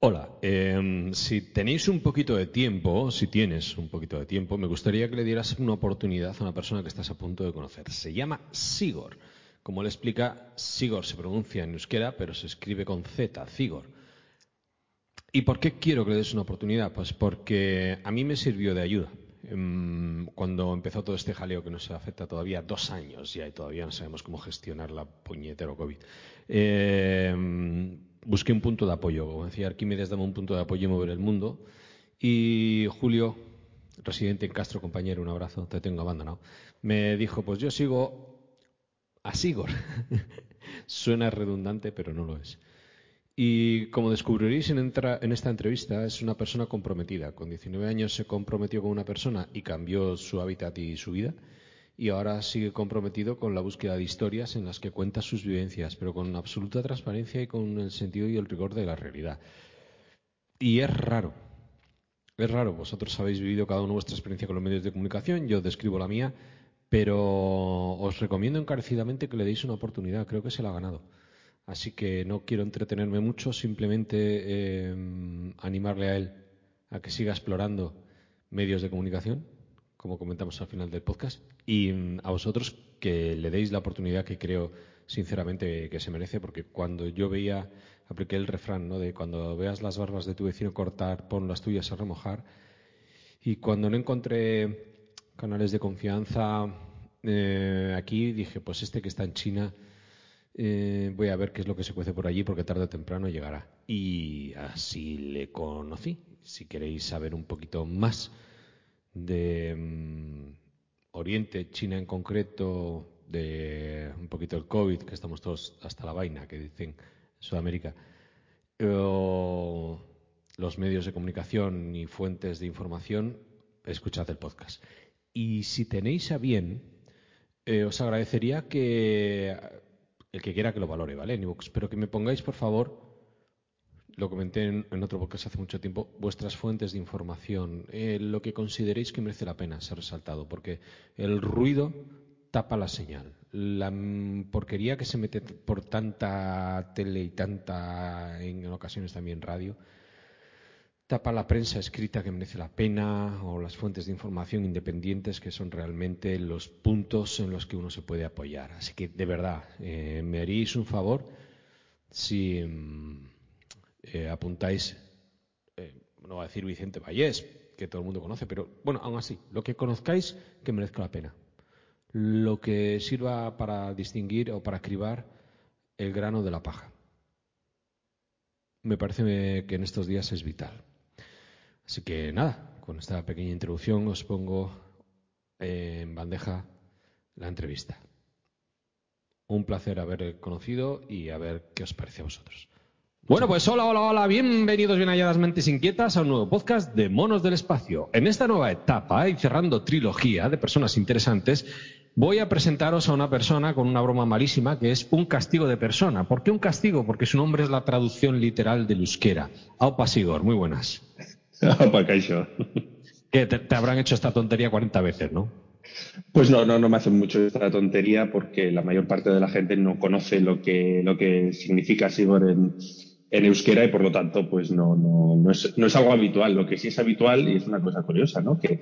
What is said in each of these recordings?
Hola, em, si tenéis un poquito de tiempo, si tienes un poquito de tiempo, me gustaría que le dieras una oportunidad a una persona que estás a punto de conocer. Se llama Sigor. Como le explica, Sigor se pronuncia en euskera, pero se escribe con Z, Sigor. ¿Y por qué quiero que le des una oportunidad? Pues porque a mí me sirvió de ayuda. Em, cuando empezó todo este jaleo que nos afecta todavía dos años ya y todavía no sabemos cómo gestionar la puñetero COVID. Em, busqué un punto de apoyo. Como decía Arquímedes, dame un punto de apoyo y mover el mundo. Y Julio, residente en Castro, compañero, un abrazo, te tengo abandonado, me dijo, pues yo sigo a Sigor. Suena redundante, pero no lo es. Y como descubriréis en, en, esta entrevista, es una persona comprometida. Con 19 años se comprometió con una persona y cambió su hábitat y su vida y ahora sigue comprometido con la búsqueda de historias en las que cuenta sus vivencias, pero con absoluta transparencia y con el sentido y el rigor de la realidad. Y es raro, es raro, vosotros habéis vivido cada uno vuestra experiencia con los medios de comunicación, yo describo la mía, pero os recomiendo encarecidamente que le deis una oportunidad, creo que se la ha ganado. Así que no quiero entretenerme mucho, simplemente eh, animarle a él a que siga explorando medios de comunicación, como comentamos al final del podcast, y mm, a vosotros que le deis la oportunidad que creo sinceramente que se merece, porque cuando yo veía, apliqué el refrán, ¿no? De cuando veas las barbas de tu vecino cortar, pon las tuyas a remojar. Y cuando no encontré canales de confianza eh, aquí, dije, pues este que está en China, eh, voy a ver qué es lo que se cuece por allí, porque tarde o temprano llegará. Y así le conocí. Si queréis saber un poquito más de mm, Oriente, China en concreto, de un poquito el COVID, que estamos todos hasta la vaina, que dicen Sudamérica, los medios de comunicación y fuentes de información, escuchad el podcast. Y si tenéis a bien, eh, os agradecería que el que quiera que lo valore, ¿vale? pero que me pongáis, por favor, lo comenté en, otro podcast hace mucho tiempo, vuestras fuentes de información, eh, lo que consideréis que merece la pena ser resaltado, porque el ruido tapa la señal. La porquería que se mete por tanta tele y tanta, en ocasiones también radio, tapa la prensa escrita que merece la pena o las fuentes de información independientes que son realmente los puntos en los que uno se puede apoyar. Así que, de verdad, eh, me haréis un favor si mm, eh, apuntáis, eh, no va a decir Vicente Vallés, que todo el mundo conoce, pero bueno, aún así, lo que conozcáis que merezca la pena. Lo que sirva para distinguir o para cribar el grano de la paja. Me parece que en estos días es vital. Así que nada, con esta pequeña introducción os pongo en bandeja la entrevista. Un placer haber conocido y a ver qué os parece a vosotros. Bueno, pues hola, hola, hola, bienvenidos bien halladas mentes inquietas a un nuevo podcast de Monos del Espacio. En esta nueva etapa y cerrando trilogía de personas interesantes, voy a presentaros a una persona con una broma malísima que es un castigo de persona. ¿Por qué un castigo? Porque su nombre es la traducción literal del euskera. Aupa Sigor, muy buenas. Aupa. Que te, te habrán hecho esta tontería 40 veces, ¿no? Pues no, no, no me hace mucho esta tontería porque la mayor parte de la gente no conoce lo que, lo que significa Sigor en, en euskera y por lo tanto pues no, no, no, es, no es algo habitual. Lo que sí es habitual y es una cosa curiosa, ¿no? Que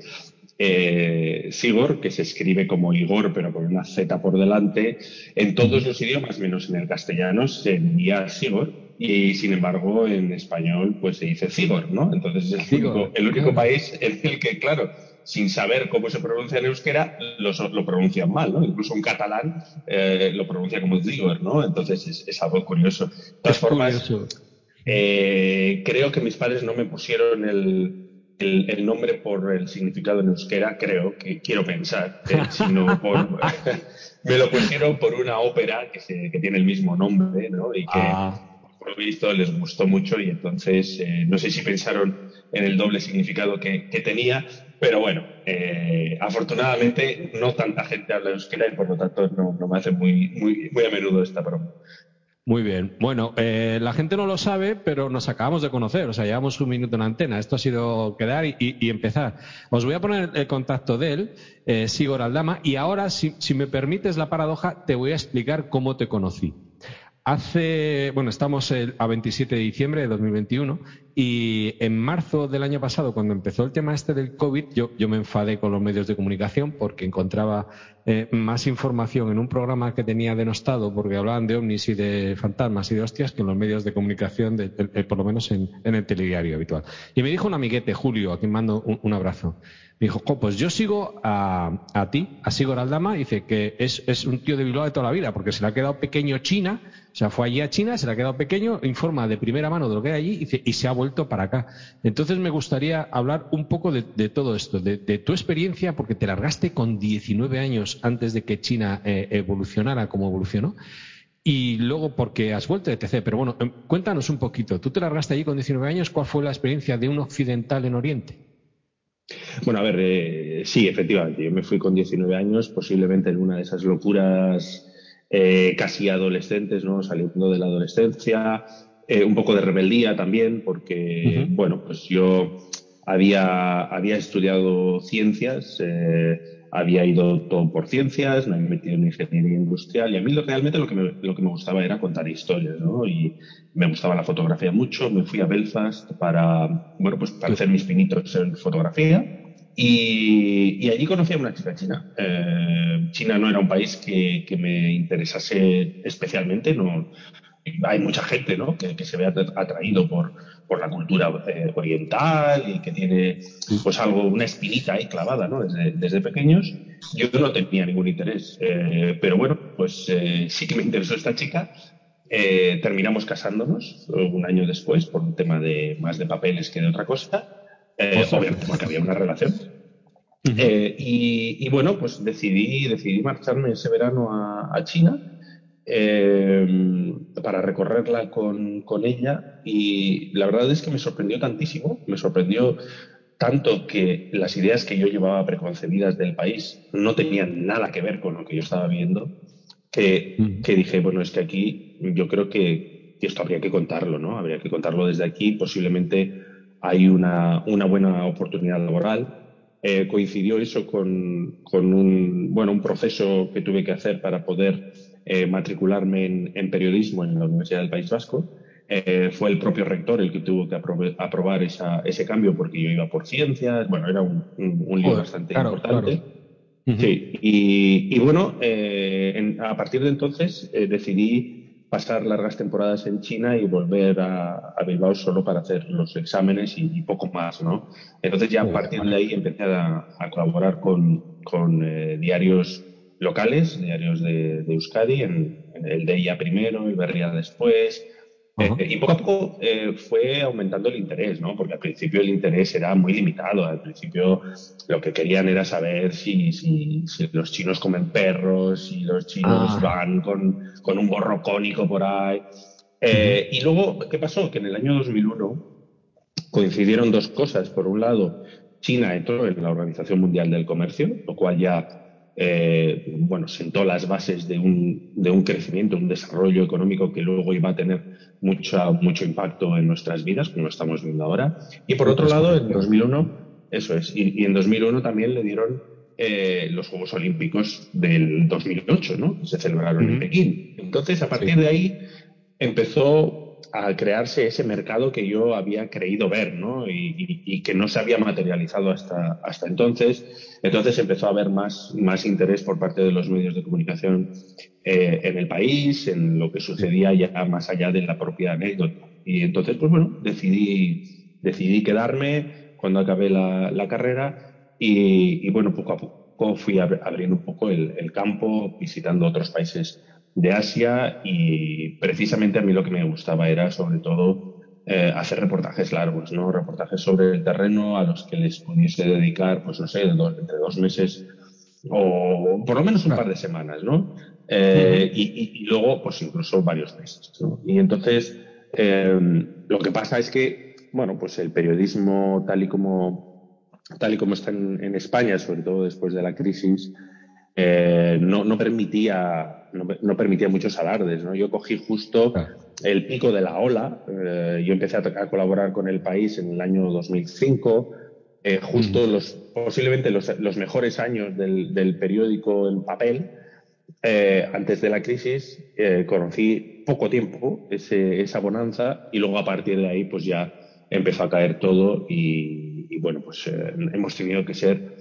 eh, Sigor, que se escribe como Igor pero con una Z por delante, en todos los idiomas menos en el castellano se envía Sigor y sin embargo en español pues se dice Sigor, ¿no? Entonces es el único, el único país en el que, claro, sin saber cómo se pronuncia en euskera, lo, lo pronuncian mal, ¿no? Incluso un catalán eh, lo pronuncia como Zigor, ¿no? Entonces es, es algo curioso. De todas formas, eh, creo que mis padres no me pusieron el, el, el, nombre por el significado en euskera, creo, que quiero pensar, eh, sino por... me lo pusieron por una ópera que, se, que tiene el mismo nombre, ¿no? Y que... Ah. Por lo visto les gustó mucho y entonces eh, no sé si pensaron en el doble significado que, tenía, pero bueno, eh, afortunadamente no tanta gente habla euskera y por lo tanto no, me hace muy, muy, muy a menudo esta broma. Muy bien. Bueno, eh, la gente no lo sabe, pero nos acabamos de conocer. O sea, llevamos un minuto en antena. Esto ha sido quedar y, y, empezar. Os voy a poner el contacto de él, eh, Sigor Aldama, y ahora, si, me permites la paradoja, te voy a explicar cómo te conocí. Hace, bueno, estamos a 27 de diciembre de 2021 Y en marzo del año pasado, cuando empezó el tema este del COVID, yo, me enfadé con los medios de comunicación porque encontraba eh, más información en un programa que tenía denostado, porque hablaban de ovnis y de fantasmas y de hostias, que en los medios de comunicación, de, por lo menos en, el telediario habitual. Y me dijo un amiguete, Julio, a quien mando un abrazo. Me dijo, pues yo sigo a, a ti, a Sigor Aldama, dice que es, es, un tío de Bilbao de toda la vida, porque se le ha quedado pequeño China, o sea, fue allí a China, se le ha quedado pequeño, informa de primera mano de lo que hay allí y, se ha vuelto para acá. Entonces me gustaría hablar un poco de, todo esto, de, tu experiencia, porque te largaste con 19 años antes de que China eh, evolucionara como evolucionó. Y luego porque has vuelto de TC. Pero bueno, em, cuéntanos un poquito. Tú te largaste allí con 19 años. ¿Cuál fue la experiencia de un occidental en Oriente? Bueno, a ver, eh, sí, efectivamente, yo me fui con 19 años, posiblemente en una de esas locuras eh, casi adolescentes, ¿no? Saliendo de la adolescencia, eh, un poco de rebeldía también, porque, bueno, pues yo había, había estudiado ciencias, había ido todo por ciencias, me había metido en ingeniería industrial y a mí realmente lo que, me, lo que me gustaba era contar historias, ¿no? Y me gustaba la fotografía mucho, me fui a Belfast para, bueno, pues para hacer mis pinitos en fotografía y, y allí conocí a una chica china. Eh, china no era un país que, que me interesase especialmente, no, hay mucha gente ¿no? que, que, se ve atraído por, por la cultura eh, oriental y que tiene pues algo, una espinita ahí clavada ¿no? desde, desde pequeños. Yo no tenía ningún interés, eh, pero bueno, pues eh, sí que me interesó esta chica. Eh, terminamos casándonos un año después por un tema de más de papeles que de otra cosa, eh, obviamente porque había una relación. Uh -huh. y, y, bueno, pues decidí, decidí marcharme ese verano a, a China eh, para recorrerla con, con, ella y la verdad es que me sorprendió tantísimo, me sorprendió tanto que las ideas que yo llevaba preconcebidas del país no tenían nada que ver con lo que yo estaba viendo, que, que dije, bueno, es que aquí yo creo que, que, esto habría que contarlo, ¿no? Habría que contarlo desde aquí, posiblemente hay una, una buena oportunidad laboral. Eh, coincidió eso con, con, un, bueno, un proceso que tuve que hacer para poder eh, matricularme en, en, periodismo en la Universidad del País Vasco. Eh, fue el propio rector el que tuvo que aprobar, aprobar esa, ese cambio porque yo iba por ciencias. Bueno, era un, un, un lío Joder, bastante claro, importante. Claro. Uh -huh. Sí, y, y bueno, eh, en, a partir de entonces eh, decidí pasar largas temporadas en China y volver a, a Bilbao solo para hacer los exámenes y, y, poco más, ¿no? Entonces ya a partir de ahí empecé a, a colaborar con, con eh, diarios locales, diarios de, de Euskadi, en, en, el DEIA primero, el Berria después. Uh -huh. eh, y poco a poco eh, fue aumentando el interés, ¿no? Porque al principio el interés era muy limitado. Al principio lo que querían era saber si, si, si los chinos comen perros, si los chinos ah. van con, con, un gorro cónico por ahí. Eh, uh -huh. Y luego, ¿qué pasó? Que en el año 2001 coincidieron dos cosas. Por un lado, China entró en la Organización Mundial del Comercio, lo cual ya eh, bueno, sentó las bases de un, de un, crecimiento, un desarrollo económico que luego iba a tener mucho, mucho impacto en nuestras vidas, como lo estamos viendo ahora. Y por otro lado, en 2001, eso es, y, y en 2001 también le dieron eh, los Juegos Olímpicos del 2008, ¿no? Que se celebraron uh -huh. en Pekín. Entonces, a partir sí. de ahí empezó a crearse ese mercado que yo había creído ver, ¿no? Y, que no se había materializado hasta, hasta entonces. Entonces empezó a haber más, más interés por parte de los medios de comunicación eh, en el país, en lo que sucedía ya más allá de la propia anécdota. Y entonces, pues bueno, decidí, decidí quedarme cuando acabé la, carrera y, y, bueno, poco a poco fui abriendo un poco el campo, visitando otros países de Asia y precisamente a mí lo que me gustaba era sobre todo eh, hacer reportajes largos, ¿no? Reportajes sobre el terreno a los que les pudiese dedicar, pues no sé, dos, entre dos meses o por lo menos un par de semanas, ¿no? Eh, uh -huh. y, y, luego, pues incluso varios meses, ¿no? Y entonces, eh, lo que pasa es que, bueno, pues el periodismo tal y como, tal y como está en, en España, sobre todo después de la crisis, eh, no, no, permitía, no, no, permitía muchos alardes. ¿no? Yo cogí justo ah. el pico de la ola. Eh, yo empecé a, a, colaborar con el país en el año 2005. Eh, justo mm. los, posiblemente los, los, mejores años del, del, periódico en papel. Eh, antes de la crisis, conocí poco tiempo ese, esa bonanza y luego a partir de ahí, pues ya empezó a caer todo y, y bueno, pues hemos tenido que ser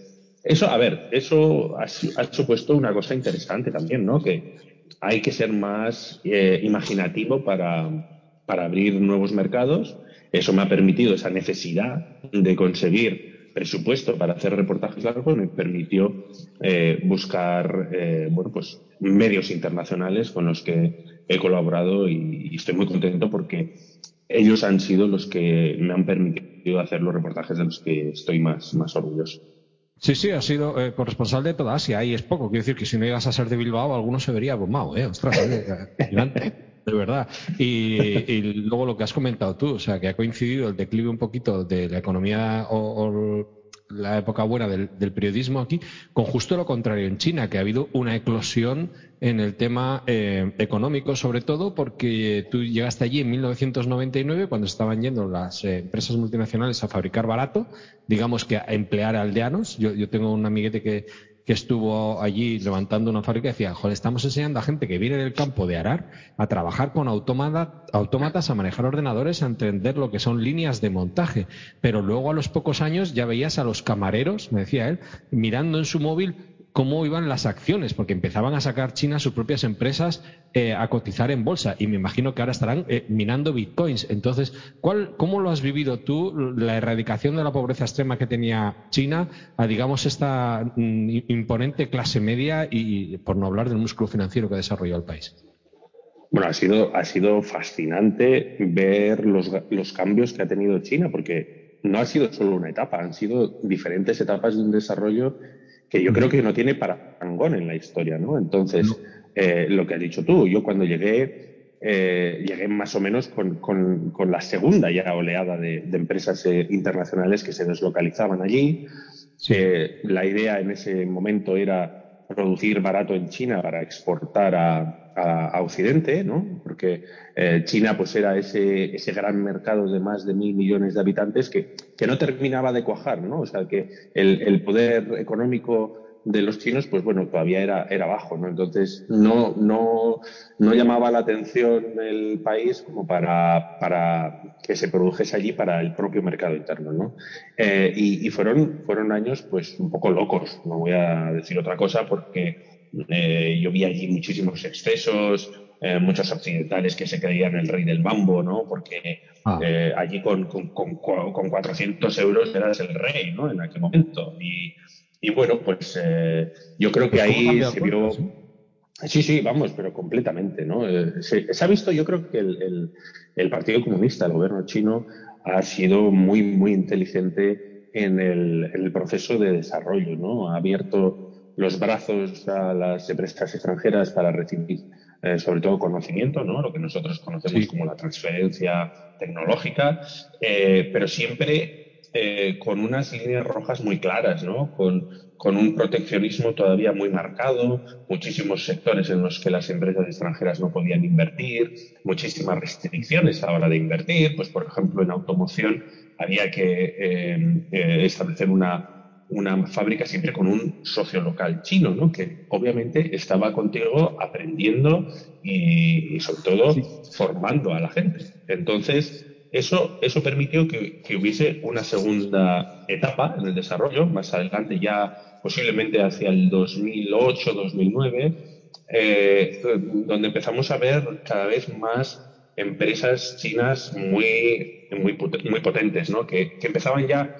eso, a ver, eso ha, supuesto una cosa interesante también, ¿no? Que hay que ser más eh, imaginativo para, para, abrir nuevos mercados. Eso me ha permitido esa necesidad de conseguir presupuesto para hacer reportajes largos, me permitió eh, buscar, eh, bueno, pues medios internacionales con los que he colaborado y, y estoy muy contento porque ellos han sido los que me han permitido hacer los reportajes de los que estoy más, más orgulloso. Sí, sí, ha sido eh, corresponsal de toda Asia y es poco. Quiero decir que si no llegas a ser de Bilbao, alguno se vería abrumado, ¿eh? Ostras, de verdad. Y, luego lo que has comentado tú, o sea, que ha coincidido el declive un poquito de la economía o, la época buena del, periodismo aquí, con justo lo contrario en China, que ha habido una eclosión en el tema eh, económico, sobre todo porque tú llegaste allí en 1999, cuando estaban yendo las eh, empresas multinacionales a fabricar barato, digamos que a emplear aldeanos. Yo, yo tengo un amiguete que, que estuvo allí levantando una fábrica y decía, joder, estamos enseñando a gente que viene del campo de arar a trabajar con autómatas, a manejar ordenadores, a entender lo que son líneas de montaje. Pero luego a los pocos años ya veías a los camareros, me decía él, mirando en su móvil cómo iban las acciones, porque empezaban a sacar China sus propias empresas eh, a cotizar en bolsa y me imagino que ahora estarán eh, minando bitcoins. Entonces, ¿cuál, ¿cómo lo has vivido tú, la erradicación de la pobreza extrema que tenía China a, digamos, esta mm, imponente clase media y, por no hablar del músculo financiero que desarrolló el país? Bueno, ha sido, ha sido fascinante ver los, los cambios que ha tenido China, porque no ha sido solo una etapa, han sido diferentes etapas de un desarrollo que yo creo que no tiene parangón en la historia, ¿no? Entonces, no. Eh, lo que has dicho tú, yo cuando llegué, eh, llegué más o menos con, con, con, la segunda ya oleada de, de empresas eh, internacionales que se deslocalizaban allí. Sí. la idea en ese momento era producir barato en China para exportar a, Occidente, ¿no? Porque eh, China pues era ese, ese gran mercado de más de mil millones de habitantes que, que no terminaba de cuajar, ¿no? O sea, que el poder económico de los chinos, pues bueno, todavía era, era bajo, ¿no? Entonces, no, no, no llamaba la atención el país como para, para que se produjese allí para el propio mercado interno, ¿no? Eh, y, y fueron, fueron años, pues, un poco locos, no voy a decir otra cosa, porque eh, yo vi allí muchísimos excesos, eh, muchos occidentales que se creían el rey del mambo, ¿no? Porque ah. eh, allí con, con, con, con, 400 euros eras el rey, ¿no? En aquel momento. Y, y bueno, pues eh, yo creo que pues ahí se vio... ¿sí? sí, sí, vamos, pero completamente, ¿no? Eh, se, se, ha visto, yo creo que el, el, el, Partido Comunista, el gobierno chino, ha sido muy, muy inteligente en el, en el proceso de desarrollo, ¿no? Ha abierto los brazos a las empresas extranjeras para recibir eh, sobre todo conocimiento, ¿no? Lo que nosotros conocemos sí. como la transferencia tecnológica, eh, pero siempre eh, con unas líneas rojas muy claras, ¿no? Con, con, un proteccionismo todavía muy marcado, muchísimos sectores en los que las empresas extranjeras no podían invertir, muchísimas restricciones a la hora de invertir, pues por ejemplo en automoción había que eh, eh, establecer una, una fábrica siempre con un socio local chino, ¿no? Que obviamente estaba contigo aprendiendo y, y sobre todo sí. formando a la gente. Entonces, eso, eso permitió que, que, hubiese una segunda etapa en el desarrollo, más adelante ya posiblemente hacia el 2008, 2009, eh, donde empezamos a ver cada vez más empresas chinas muy, muy, muy potentes, ¿no? Que, que empezaban ya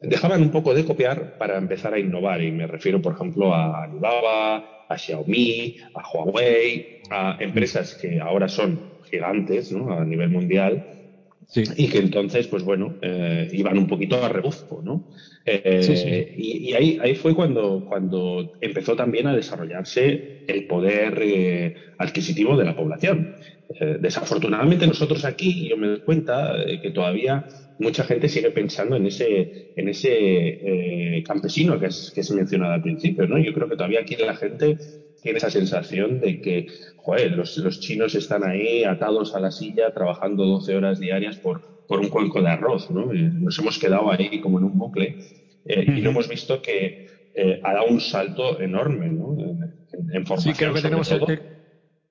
dejaban un poco de copiar para empezar a innovar. Y me refiero, por ejemplo, a Alibaba, a Xiaomi, a Huawei, a empresas que ahora son gigantes ¿no? a nivel mundial sí. y que entonces, pues bueno, eh, iban un poquito a rebufo, ¿no? Eh, sí, sí. Y, y, ahí, ahí fue cuando, cuando empezó también a desarrollarse el poder eh, adquisitivo de la población. Eh, desafortunadamente nosotros aquí, yo me doy cuenta que todavía mucha gente sigue pensando en ese, en ese campesino que, es, que se mencionaba al principio, ¿no? Yo creo que todavía aquí la gente tiene esa sensación de que, joder, los, los chinos están ahí atados a la silla trabajando 12 horas diarias por, por un cuenco de arroz, ¿no? Eh, nos hemos quedado ahí como en un bucle eh, y no hemos visto que eh, ha dado un salto enorme, ¿no? En, en formación, sí, creo que tenemos el,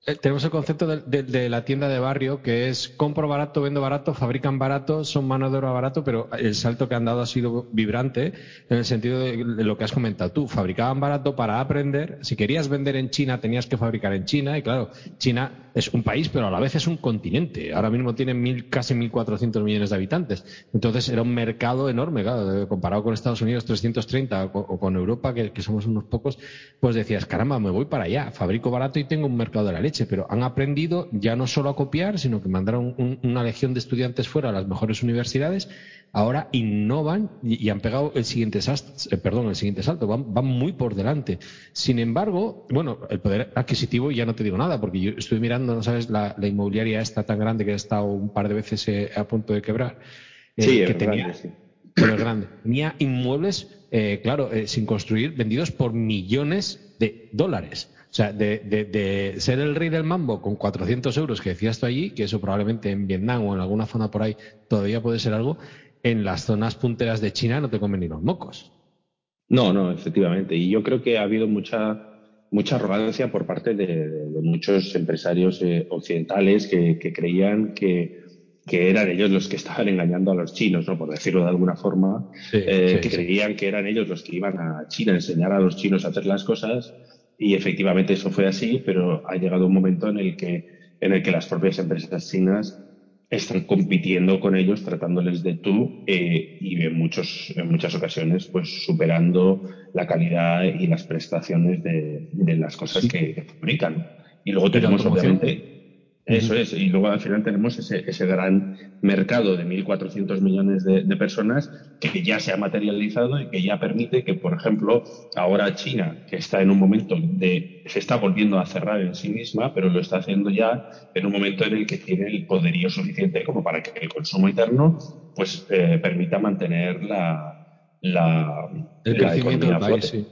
tenemos el concepto de, de, de, la tienda de barrio, que es compro barato, vendo barato, fabrican barato, son mano de obra barato, pero el salto que han dado ha sido vibrante en el sentido de, lo que has comentado tú. Fabricaban barato para aprender. Si querías vender en China, tenías que fabricar en China. Y claro, China es un país, pero a la vez es un continente. Ahora mismo tiene mil, casi 1.400 millones de habitantes. Entonces era un mercado enorme, claro, comparado con Estados Unidos 330 o, o con Europa, que somos unos pocos, pues decías, caramba, me voy para allá, fabrico barato y tengo un mercado de la leche pero han aprendido ya no solo a copiar, sino que mandaron un, una legión de estudiantes fuera a las mejores universidades, ahora innovan y, y han pegado el siguiente, eh, perdón, el siguiente salto, van, van, muy por delante. Sin embargo, bueno, el poder adquisitivo ya no te digo nada, porque yo estoy mirando, ¿no sabes? La, la inmobiliaria esta tan grande que ha estado un par de veces eh, a punto de quebrar. Eh, sí, que es tenía, grande, sí. Pero grande. Tenía inmuebles, eh, claro, sin construir, vendidos por millones de dólares. O sea, de, de, de, ser el rey del mambo con 400 euros que decías tú allí, que eso probablemente en Vietnam o en alguna zona por ahí todavía puede ser algo, en las zonas punteras de China no te comen ni los mocos. No, no, efectivamente. Y yo creo que ha habido mucha, mucha arrogancia por parte de, de muchos empresarios eh, occidentales que, que creían que, que, eran ellos los que estaban engañando a los chinos, ¿no? por decirlo de alguna forma, sí, eh, sí, que sí. creían que eran ellos los que iban a China a enseñar a los chinos a hacer las cosas y efectivamente eso fue así, pero ha llegado un momento en el que, en el que las propias empresas chinas están compitiendo con ellos, tratándoles de tú eh, y en, muchos, en muchas ocasiones pues superando la calidad y las prestaciones de, de las cosas Sí. que, que fabrican. Y luego tenemos obviamente eso es, y luego al final tenemos ese, ese gran mercado de 1.400 millones de, de, personas que ya se ha materializado y que ya permite que, por ejemplo, ahora China, que está en un momento de, se está volviendo a cerrar en sí misma, pero lo está haciendo ya en un momento en el que tiene el poderío suficiente como para que el consumo interno pues eh, permita mantener la, la, El la crecimiento economía del país, sí.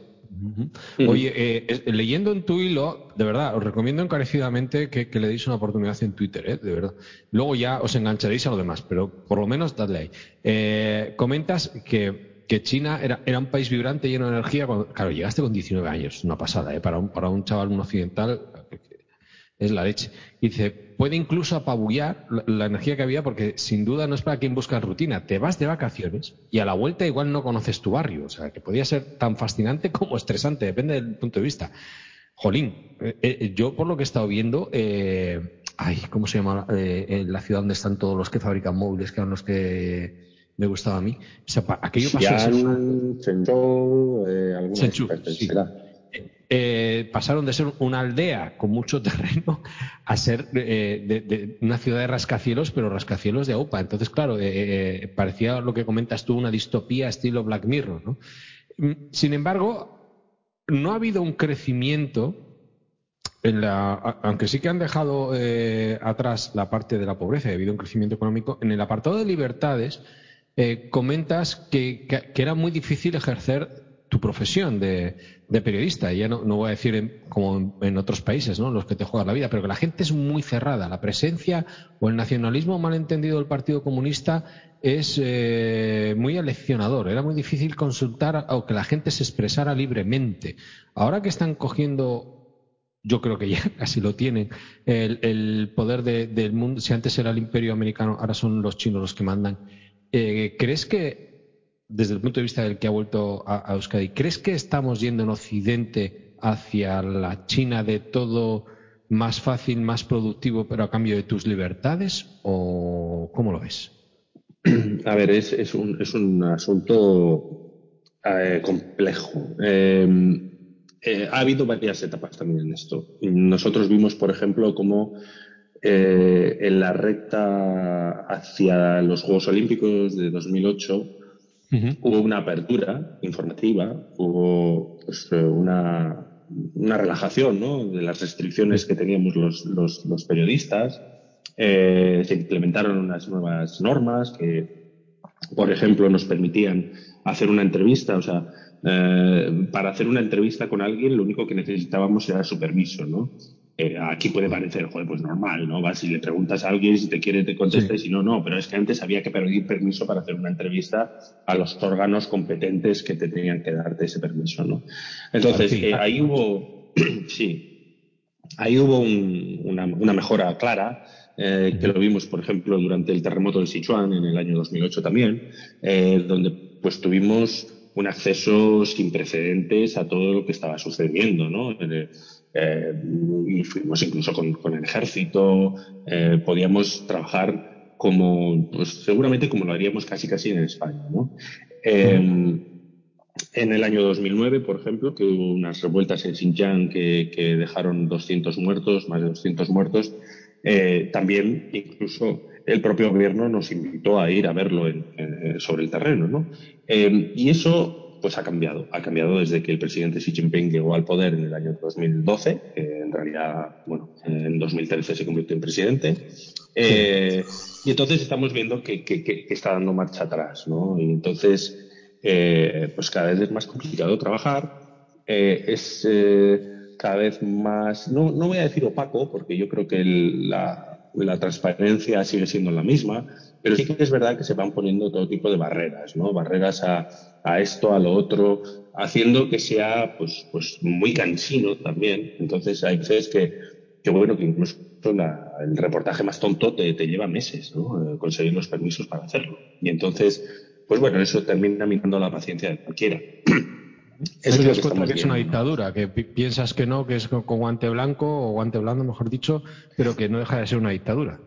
Oye, eh, leyendo en tu hilo, de verdad, os recomiendo encarecidamente que, le deis una oportunidad en Twitter, ¿eh? de verdad. Luego ya os engancharéis a lo demás, pero por lo menos dadle ahí. Eh, comentas que, China era, un país vibrante, lleno de energía. Claro, llegaste con 19 años, una pasada, ¿eh? para, un, para un chaval, un occidental, es la leche. Dice, puede incluso apabullar la, la, energía que había porque sin duda no es para quien busca rutina. Te vas de vacaciones y a la vuelta igual no conoces tu barrio. O sea, que podía ser tan fascinante como estresante, depende del punto de vista. Jolín, eh, eh, yo por lo que he estado viendo, eh, ay, ¿cómo se llama eh, la ciudad donde están todos los que fabrican móviles, que eran los que me gustaba a mí? O sea, aquello pasó Xi'an, sí. pasaron de ser una aldea con mucho terreno a ser de, de una ciudad de rascacielos, pero rascacielos de AUPA. Entonces, claro, parecía lo que comentas tú, una distopía estilo Black Mirror. ¿no? Sin embargo, no ha habido un crecimiento en la, aunque sí que han dejado eh, atrás la parte de la pobreza y ha habido un crecimiento económico, en el apartado de libertades eh, comentas que, era muy difícil ejercer tu profesión de, de periodista. Ya no, no, voy a decir en, como en, otros países, ¿no? Los que te juegan la vida, pero que la gente es muy cerrada. La presencia o el nacionalismo malentendido del Partido Comunista es eh, muy aleccionador. Era muy difícil consultar o que la gente se expresara libremente. Ahora que están cogiendo yo creo que ya casi lo tienen, el, poder de, del mundo, si antes era el imperio americano, ahora son los chinos los que mandan. Eh, ¿Crees que, desde el punto de vista del que ha vuelto a, Euskadi, ¿crees que estamos yendo en Occidente hacia la China de todo más fácil, más productivo, pero a cambio de tus libertades? ¿O cómo lo ves? A ver, es, un, asunto eh, complejo. Eh, eh, ha habido varias etapas también en esto. Nosotros vimos, por ejemplo, cómo eh, en la recta hacia los Juegos Olímpicos de 2008 uh -huh. hubo una apertura informativa, hubo pues, una, una, relajación ¿no? de las restricciones que teníamos los, los, los periodistas. Eh, se implementaron unas nuevas normas que, por ejemplo, nos permitían hacer una entrevista, o sea, eh, para hacer una entrevista con alguien lo único que necesitábamos era su permiso, ¿no? Eh, aquí puede parecer, joder, pues normal, ¿no? Vas y le preguntas a alguien si te quiere te contesta sí. y si no, no, pero es que antes había que pedir permiso para hacer una entrevista a los órganos competentes que te tenían que darte ese permiso, ¿no? Entonces, eh, ahí hubo, sí, ahí hubo una, mejora clara, eh, que lo vimos, por ejemplo, durante el terremoto de Sichuan en el año 2008 también, donde pues tuvimos un acceso sin precedentes a todo lo que estaba sucediendo, ¿no? Eh, y fuimos incluso con, el ejército, podíamos trabajar como, pues seguramente como lo haríamos casi casi en España, ¿no? En el año 2009, por ejemplo, que hubo unas revueltas en Xinjiang que, dejaron 200 muertos, más de 200 muertos, eh, también incluso el propio gobierno nos invitó a ir a verlo sobre el terreno, ¿no? Eh, y eso pues ha cambiado. Ha cambiado desde que el presidente Xi Jinping llegó al poder en el año 2012, que en realidad, bueno, en 2013 se convirtió en presidente. Eh, y entonces estamos viendo que, que, está dando marcha atrás, ¿no? Y entonces eh, pues cada vez es más complicado trabajar, eh, es cada vez más, no, no, voy a decir opaco, porque yo creo que la, la, transparencia sigue siendo la misma, pero sí que es verdad que se van poniendo todo tipo de barreras, ¿no? Barreras a, a esto, a lo otro, haciendo que sea pues, pues muy cansino también. Entonces hay veces que, que bueno, que incluso el reportaje más tonto te, te lleva meses, ¿no? conseguir los permisos para hacerlo. Y entonces, pues bueno, eso termina minando la paciencia de cualquiera. Eso es que es una dictadura, que piensas que no, que es con guante blanco o guante blando, mejor dicho, pero que no deja de ser una dictadura.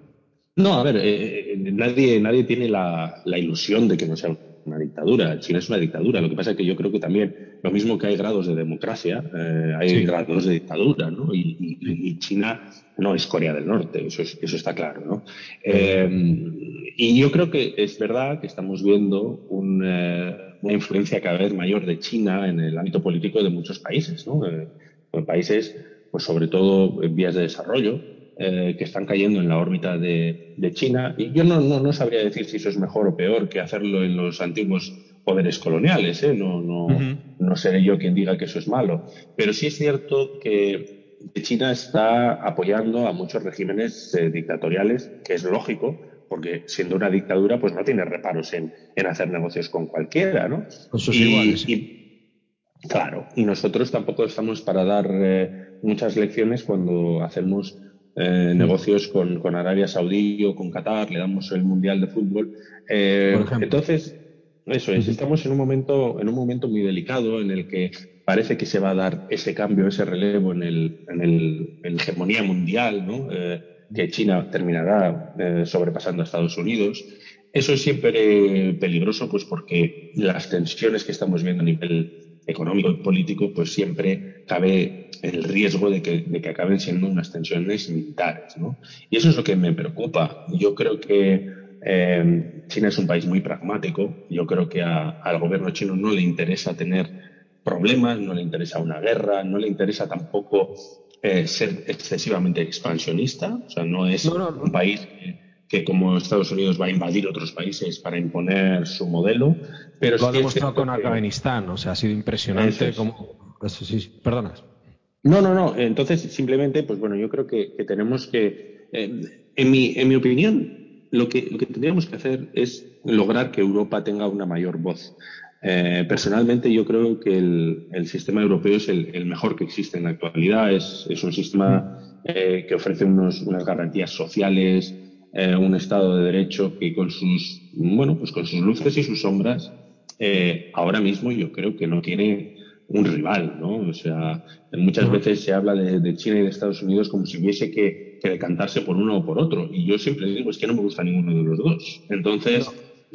No, a ver, eh, eh, nadie, nadie tiene la, la, ilusión de que no sea una dictadura. China es una dictadura. Lo que pasa es que yo creo que también, lo mismo que hay grados de democracia, eh, hay grados de dictadura, ¿no? Y, y, China no es Corea del Norte, eso, eso está claro, ¿no? Eh, y yo creo que es verdad que estamos viendo un, eh, una influencia cada vez mayor de China en el ámbito político de muchos países, ¿no? Países, pues sobre todo en vías de desarrollo, eh, que están cayendo en la órbita de, de China. Y yo no, no, no, sabría decir si eso es mejor o peor que hacerlo en los antiguos poderes coloniales. ¿eh? No, no, uh -huh. no seré yo quien diga que eso es malo. Pero sí es cierto que China está apoyando a muchos regímenes eh, dictatoriales, que es lógico, porque siendo una dictadura, pues no tiene reparos en, en hacer negocios con cualquiera, ¿no? Con sus y, iguales. Sí. Y, claro, y nosotros tampoco estamos para dar eh, muchas lecciones cuando hacemos eh, negocios con, con, Arabia Saudí o con Qatar, le damos el Mundial de Fútbol. Eh, entonces, eso es, estamos en un momento, en un momento muy delicado en el que parece que se va a dar ese cambio, ese relevo en el, en el en hegemonía mundial, ¿no? Eh, que China terminará sobrepasando a Estados Unidos. Eso es siempre peligroso, pues porque las tensiones que estamos viendo a nivel económico y político, pues siempre cabe el riesgo de que, de que acaben siendo unas tensiones militares, ¿no? Y eso es lo que me preocupa. Yo creo que eh, China es un país muy pragmático. Yo creo que a, al gobierno chino no le interesa tener problemas, no le interesa una guerra, no le interesa tampoco eh, ser excesivamente expansionista. O sea, no es no, no, no. un país que, que, como Estados Unidos va a invadir otros países para imponer su modelo. Pero Lo sí ha demostrado con. Afganistán, o sea, ha sido impresionante es. como... Eso sí, perdonas. No, no, no. Entonces, simplemente, pues bueno, yo creo que, que tenemos que, eh, en, mi, en mi opinión, lo que, lo que tendríamos que hacer es lograr que Europa tenga una mayor voz. Eh, personalmente, yo creo que el, el sistema europeo es el, el, mejor que existe en la actualidad. Es, es un sistema eh, que ofrece unos, unas garantías sociales, eh, un Estado de Derecho que con sus, bueno, pues con sus luces y sus sombras, eh, ahora mismo yo creo que no tiene un rival, ¿no? O sea, muchas veces se habla de, de, China y de Estados Unidos como si hubiese que, que, decantarse por uno o por otro. Y yo siempre digo, es que no me gusta ninguno de los dos. Entonces,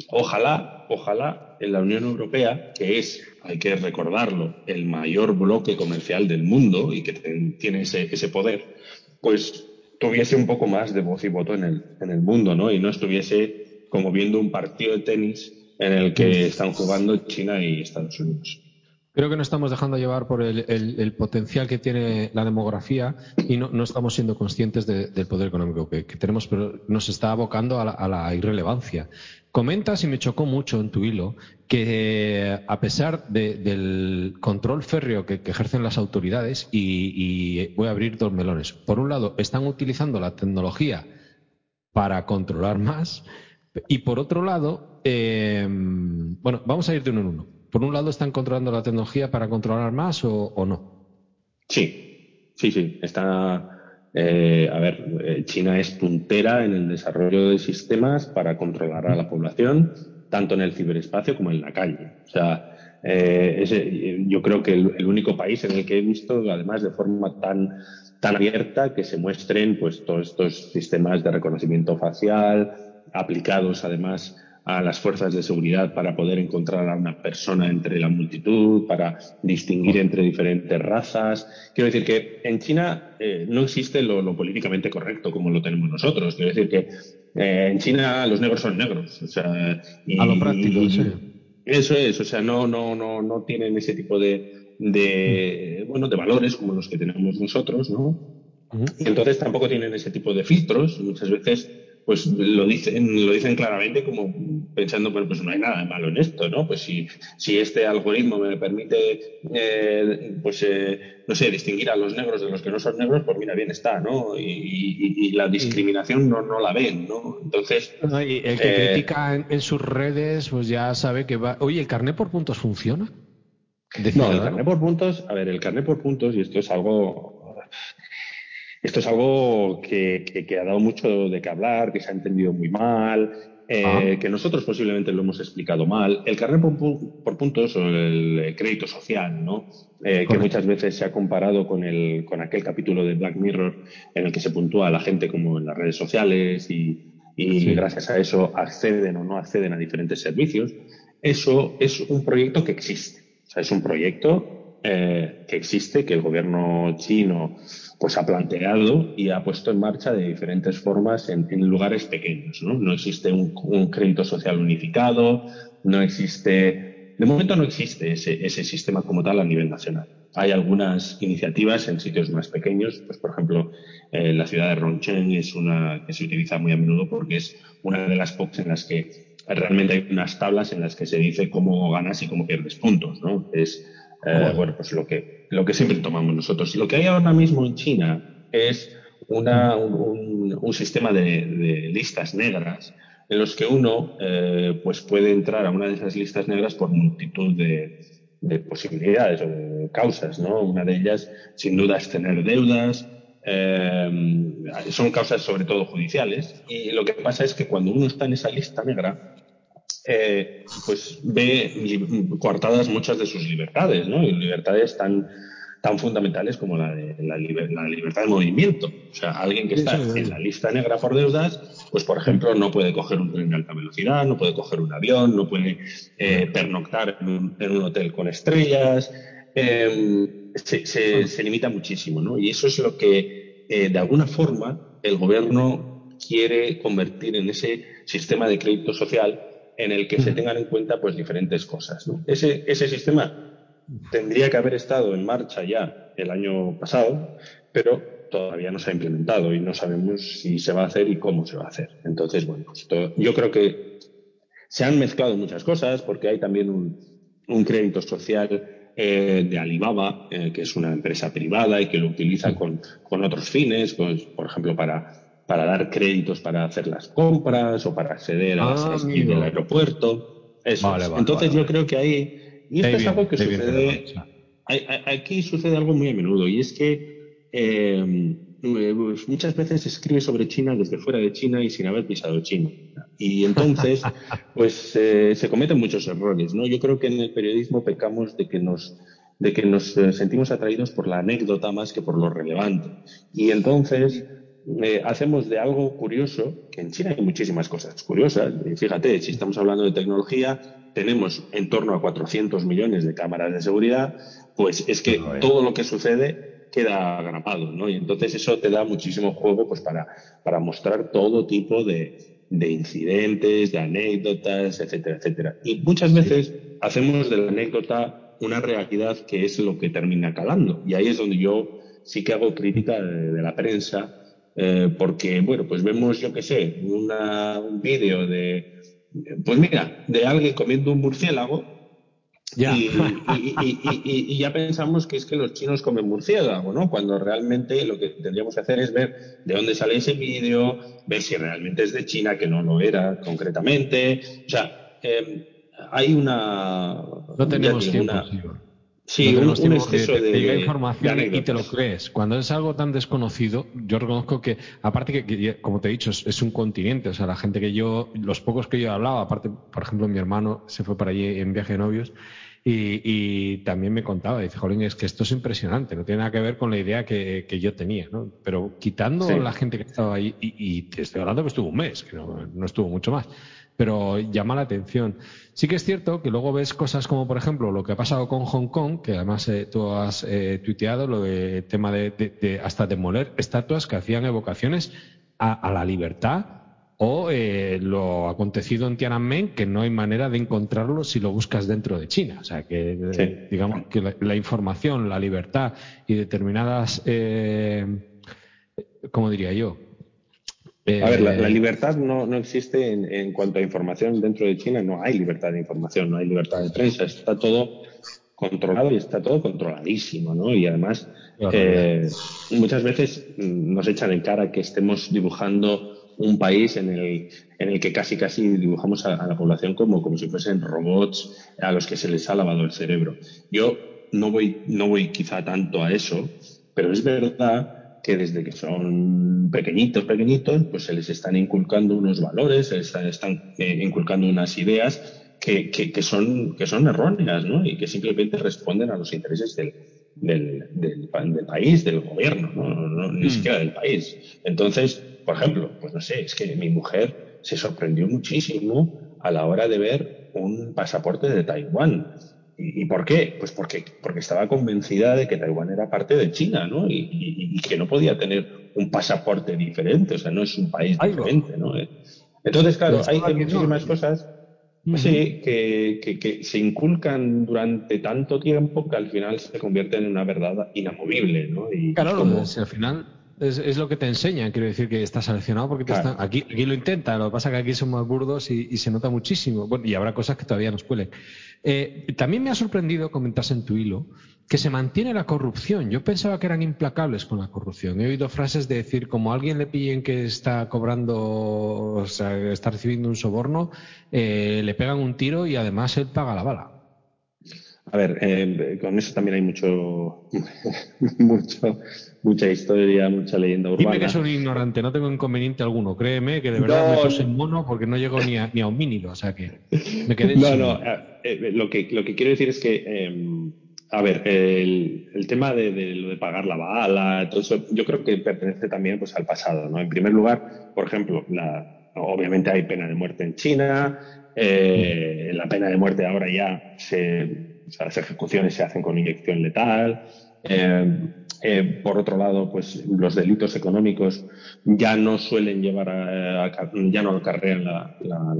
ojalá, ojalá en la Unión Europea, que es, hay que recordarlo, el mayor bloque comercial del mundo y que tiene ese, ese poder, pues tuviese un poco más de voz y voto en el, en el mundo, ¿no? Y no estuviese como viendo un partido de tenis en el que están jugando China y Estados Unidos. Creo que nos estamos dejando llevar por el, potencial que tiene la demografía y no, no estamos siendo conscientes de, del poder económico que, tenemos, pero nos está abocando a la, irrelevancia. Comentas, y me chocó mucho en tu hilo, que a pesar de, del control férreo que, ejercen las autoridades, y, voy a abrir dos melones. Por un lado, están utilizando la tecnología para controlar más, y por otro lado, eh, bueno, vamos a ir de uno en uno por un lado, ¿están controlando la tecnología para controlar más o, no? Sí, sí, sí. Está, Eh, a ver, eh, China es puntera en el desarrollo de sistemas para controlar a la población, tanto en el ciberespacio como en la calle. O sea, eh, yo creo que el, el, único país en el que he visto, además de forma tan, tan abierta, que se muestren pues, todos estos sistemas de reconocimiento facial aplicados además a las fuerzas de seguridad para poder encontrar a una persona entre la multitud, para distinguir entre diferentes razas. Quiero decir que en China eh, no existe lo, lo, políticamente correcto como lo tenemos nosotros. Quiero decir que eh, en China los negros son negros. O sea, y, a lo práctico, sí. Eso es, o sea, no, no, no, no tienen ese tipo de, de, bueno, de valores como los que tenemos nosotros, ¿no? Entonces tampoco tienen ese tipo de filtros. Muchas veces pues lo dicen, lo dicen claramente como pensando, bueno, pues no hay nada de malo en esto, ¿no? Pues si, si este algoritmo me permite, eh, pues, eh, no sé, distinguir a los negros de los que no son negros, pues mira, bien está, ¿no? Y, y, y la discriminación no, no la ven, ¿no? Entonces... Y el que eh, critica en, en, sus redes, pues ya sabe que va... Oye, ¿el carnet por puntos funciona? No, el carnet por puntos, a ver, el carnet por puntos, y esto es algo esto es algo que, que, que, ha dado mucho de qué hablar, que se ha entendido muy mal, eh, que nosotros posiblemente lo hemos explicado mal. El carnet por, por puntos o el crédito social, ¿no? Eh, que muchas veces se ha comparado con, el, con aquel capítulo de Black Mirror en el que se puntúa a la gente como en las redes sociales y, y sí. gracias a eso acceden o no acceden a diferentes servicios. Eso es un proyecto que existe. O sea, es un proyecto eh, que existe, que el gobierno chino pues ha planteado y ha puesto en marcha de diferentes formas en, en lugares pequeños. ¿no? no existe un, un, crédito social unificado, no existe, de momento no existe ese, ese, sistema como tal a nivel nacional. Hay algunas iniciativas en sitios más pequeños, pues por ejemplo, eh, la ciudad de Rongcheng es una que se utiliza muy a menudo porque es una de las pocas en las que realmente hay unas tablas en las que se dice cómo ganas y cómo pierdes puntos, ¿no? Es, eh, bueno, pues lo que, lo que siempre tomamos nosotros. Lo que hay ahora mismo en China es una, un, un, sistema de, de, listas negras en los que uno eh, pues puede entrar a una de esas listas negras por multitud de, de, posibilidades o de causas, ¿no? Una de ellas, sin duda, es tener deudas. Eh, son causas sobre todo judiciales y lo que pasa es que cuando uno está en esa lista negra eh, pues ve coartadas muchas de sus libertades, ¿no? Y libertades tan, tan fundamentales como la de la, liber, la libertad de movimiento. O sea, alguien que está en la lista negra por deudas, pues por ejemplo, no puede coger un tren de alta velocidad, no puede coger un avión, no puede eh, pernoctar en un, en un, hotel con estrellas. Eh, se, se, se, limita muchísimo, ¿no? Y eso es lo que, eh, de alguna forma, el gobierno quiere convertir en ese sistema de crédito social en el que se tengan en cuenta pues diferentes cosas. ¿no? Ese, ese sistema tendría que haber estado en marcha ya el año pasado, pero todavía no se ha implementado y no sabemos si se va a hacer y cómo se va a hacer. Entonces, bueno, pues todo, yo creo que se han mezclado muchas cosas porque hay también un, un crédito social eh, de Alibaba, eh, que es una empresa privada y que lo utiliza con, con otros fines, pues, por ejemplo, para para dar créditos para hacer las compras o para acceder a las Ah, del aeropuerto. Eso Vale, es. vale, Entonces vale, yo creo que ahí, y esto es algo que sucede, hay- hay- aquí sucede algo muy a menudo y es que eh, eh, pues muchas veces se escribe sobre China desde fuera de China y sin haber pisado China. Y entonces, pues eh, se cometen muchos errores, ¿no? Yo creo que en el periodismo pecamos de que nos de que nos eh, sentimos atraídos por la anécdota más que por lo relevante. Y entonces eh, hacemos de algo curioso, que en China hay muchísimas cosas curiosas. Fíjate, si estamos hablando de tecnología, tenemos en torno a 400 millones de cámaras de seguridad, pues es que No, todo lo que sucede queda grabado, ¿no? Y entonces eso te da muchísimo juego pues para, para mostrar todo tipo de, de incidentes, de anécdotas, etcétera, etcétera. Y muchas Sí. veces hacemos de la anécdota una realidad que es lo que termina calando. Y ahí es donde yo sí que hago crítica de, de la prensa, eh, porque, bueno, pues vemos, yo qué sé, una, un vídeo de, pues mira, de alguien comiendo un murciélago Ya. y, y, y, y, y, ya pensamos que es que los chinos comen murciélago, ¿no? Cuando realmente lo que tendríamos que hacer es ver de dónde sale ese vídeo, ver si realmente es de China, que no lo era concretamente. O sea, eh, hay una, No tenemos digo, tiempo, una, sí. bueno. Sí, un, exceso de, llega información y te lo crees. Cuando es algo tan desconocido, yo reconozco que, aparte que, como te he dicho, es, un continente. O sea, la gente que yo, los pocos que yo he hablado, aparte, por ejemplo, mi hermano se fue para allí en viaje de novios y, también me contaba, dice, Jolín, es que esto es impresionante, no tiene nada que ver con la idea que, yo tenía, ¿no? Pero quitando la gente que estaba ahí, y, te estoy hablando que estuvo un mes, que no estuvo mucho más pero llama la atención. Sí que es cierto que luego ves cosas como, por ejemplo, lo que ha pasado con Hong Kong, que además eh, tú has eh, tuiteado lo del tema de, hasta demoler estatuas que hacían evocaciones a, la libertad o eh, lo acontecido en Tiananmen, que no hay manera de encontrarlo si lo buscas dentro de China. O sea, que digamos que la, información, la libertad y determinadas, ¿cómo diría yo? A ver, la, eh, libertad no, no existe en, cuanto a información dentro de China, no hay libertad de información, no hay libertad de prensa, está todo controlado y está todo controladísimo, ¿no? Y además, eh, muchas veces mm, nos echan en cara que estemos dibujando un país en el, en el que casi casi dibujamos a, la población como, como si fuesen robots a los que se les ha lavado el cerebro. Yo no voy, no voy quizá tanto a eso, pero es verdad que desde que son pequeñitos, pequeñitos, pues se les están inculcando unos valores, se les están, eh, inculcando unas ideas que, que, son, que son erróneas, ¿no? Y que simplemente responden a los intereses del, del, del, país, del gobierno, ¿no? ni mm. siquiera del país. Entonces, por ejemplo, pues no sé, es que mi mujer se sorprendió muchísimo a la hora de ver un pasaporte de Taiwán. ¿Y, por qué? Pues porque, porque estaba convencida de que Taiwán era parte de China, ¿no? Y, que no podía tener un pasaporte diferente, o sea, no es un país diferente, ¿no? Entonces, claro, hay, muchísimas cosas sí, que, que, se inculcan durante tanto tiempo que al final se convierten en una verdad inamovible, ¿no? Y, claro, como... al final es, lo que te enseñan, quiero decir que estás seleccionado porque te están, aquí, aquí lo intenta, lo que pasa es que aquí son más burdos y, se nota muchísimo. Bueno, y habrá cosas que todavía nos cuelen. Eh, también me ha sorprendido, comentas en tu hilo, que se mantiene la corrupción. Yo pensaba que eran implacables con la corrupción. He oído frases de decir, como a alguien le pillen que está cobrando, o sea, está recibiendo un soborno, eh, le pegan un tiro y además él paga la bala. A ver, eh, con eso también hay mucho, mucho, mucha historia, mucha leyenda urbana. Dime que soy un ignorante, no tengo inconveniente alguno. Créeme que de verdad me puse en mono porque no llego ni a, ni a homínido, o sea que me quedé No, no, eh, eh, lo, que, lo que quiero decir es que, em, a ver, el, el tema de, de, lo de pagar la bala, todo eso, yo creo que pertenece también pues, al pasado, ¿no? En primer lugar, por ejemplo, la, obviamente hay pena de muerte en China, eh, la pena de muerte ahora ya se, o sea, las ejecuciones se hacen con inyección letal. Eh, eh, por otro lado, pues los delitos económicos ya no suelen llevar a, ya no acarrean la,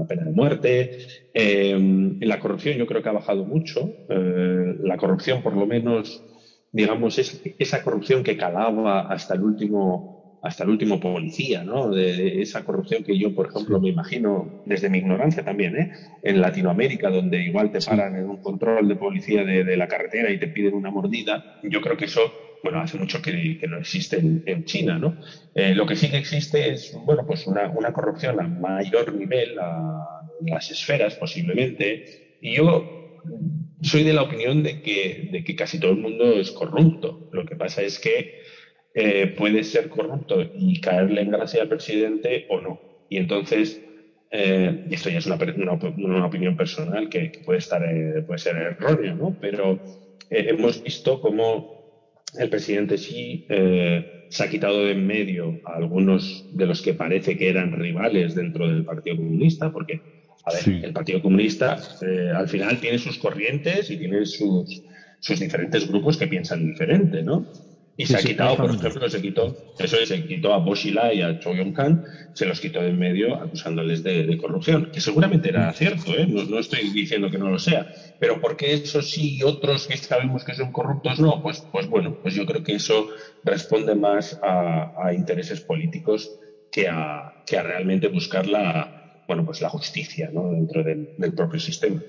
pena de muerte. la corrupción yo creo que ha bajado mucho. la corrupción, por lo menos, digamos, es esa corrupción que calaba hasta el último hasta el último policía, ¿no? De esa corrupción que yo, por ejemplo, me imagino desde mi ignorancia también, ¿eh? En Latinoamérica, donde igual te paran en un control de policía de, la carretera y te piden una mordida, yo creo que eso, bueno, hace mucho que, no existe en, China, ¿no? Eh, lo que sí que existe es, bueno, pues una, una corrupción a mayor nivel, a las esferas posiblemente, y yo soy de la opinión de que, de que casi todo el mundo es corrupto. Lo que pasa es que eh, puede ser corrupto y caerle en gracia al presidente o no. Y entonces, eh, esto ya es una, una, opinión personal que, puede, estar, eh, puede ser errónea, ¿no? Pero hemos visto cómo el presidente sí se ha quitado de en medio a algunos de los que parece que eran rivales dentro del Partido Comunista, porque, a ver, el Partido Comunista al final tiene sus corrientes y tiene sus, sus diferentes grupos que piensan diferente, ¿no? Y se ha quitado, por ejemplo, se quitó, eso se quitó a Boshila y a Cho Yong-kan, se los quitó de en medio acusándoles de, corrupción, que seguramente era cierto, ¿eh? no, estoy diciendo que no lo sea, pero ¿por qué eso sí y otros que sabemos que son corruptos no? Pues, pues bueno, pues yo creo que eso responde más a, intereses políticos que a, que a realmente buscar la, bueno, pues la justicia ¿no? dentro del propio sistema.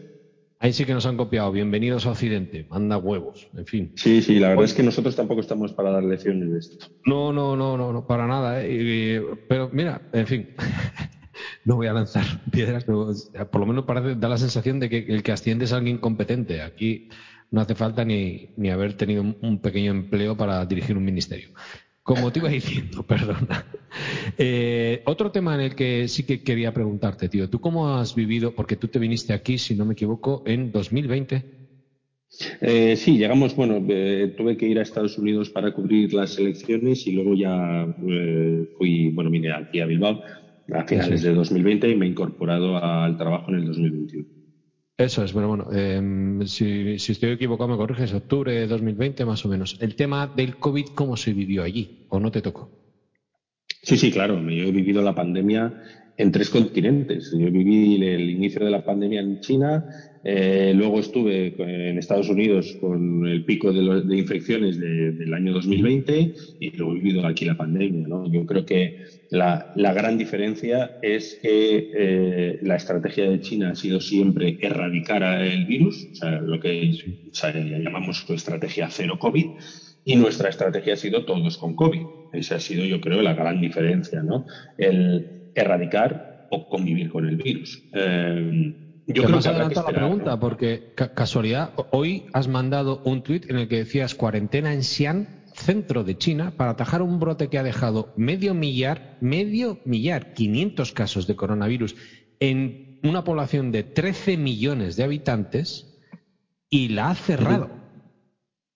Ahí sí que nos han copiado. Bienvenidos a Occidente. Manda huevos. En fin. Sí, sí, la verdad es que nosotros tampoco estamos para dar lecciones de esto. No, no, no, no, no para nada. ¿eh? pero mira, en fin. no voy a lanzar piedras, pero por lo menos parece, da la sensación de que el que asciende es alguien competente. Aquí no hace falta ni, ni haber tenido un pequeño empleo para dirigir un ministerio. Como te iba diciendo, perdona. Eh, otro tema en el que sí que quería preguntarte, tío, ¿tú cómo has vivido? Porque tú te viniste aquí, si no me equivoco, en 2020. Eh, sí, llegamos, bueno, eh, tuve que ir a Estados Unidos para cubrir las elecciones y luego ya eh, fui, bueno, vine aquí a Bilbao a finales es. de 2020 y me he incorporado al trabajo en el 2021. Eso es, bueno, bueno, em, si, si, estoy equivocado me corriges, octubre de 2020 más o menos. El tema del COVID, ¿cómo se vivió allí? ¿O no te tocó? Sí, sí, claro. Yo he vivido la pandemia en tres continentes. Yo viví el inicio de la pandemia en China, eh, luego estuve en Estados Unidos con el pico de, lo, de infecciones de, del año 2020 y luego he vivido aquí la pandemia. ¿no? Yo creo que la, la gran diferencia es que eh, la estrategia de China ha sido siempre erradicar el virus, o sea, lo que Sí. o sea, llamamos estrategia cero COVID, y nuestra estrategia ha sido todos con COVID. Esa ha sido, yo creo, la gran diferencia, ¿no? El erradicar o convivir con el virus. Eh, yo creo que habrá que adelantado la esperar, pregunta ¿no? porque, ca casualidad, hoy has mandado un tuit en el que decías cuarentena en Xi'an, centro de China, para atajar un brote que ha dejado medio millar, medio millar, 500 casos de coronavirus en una población de 13 millones de habitantes y la ha cerrado.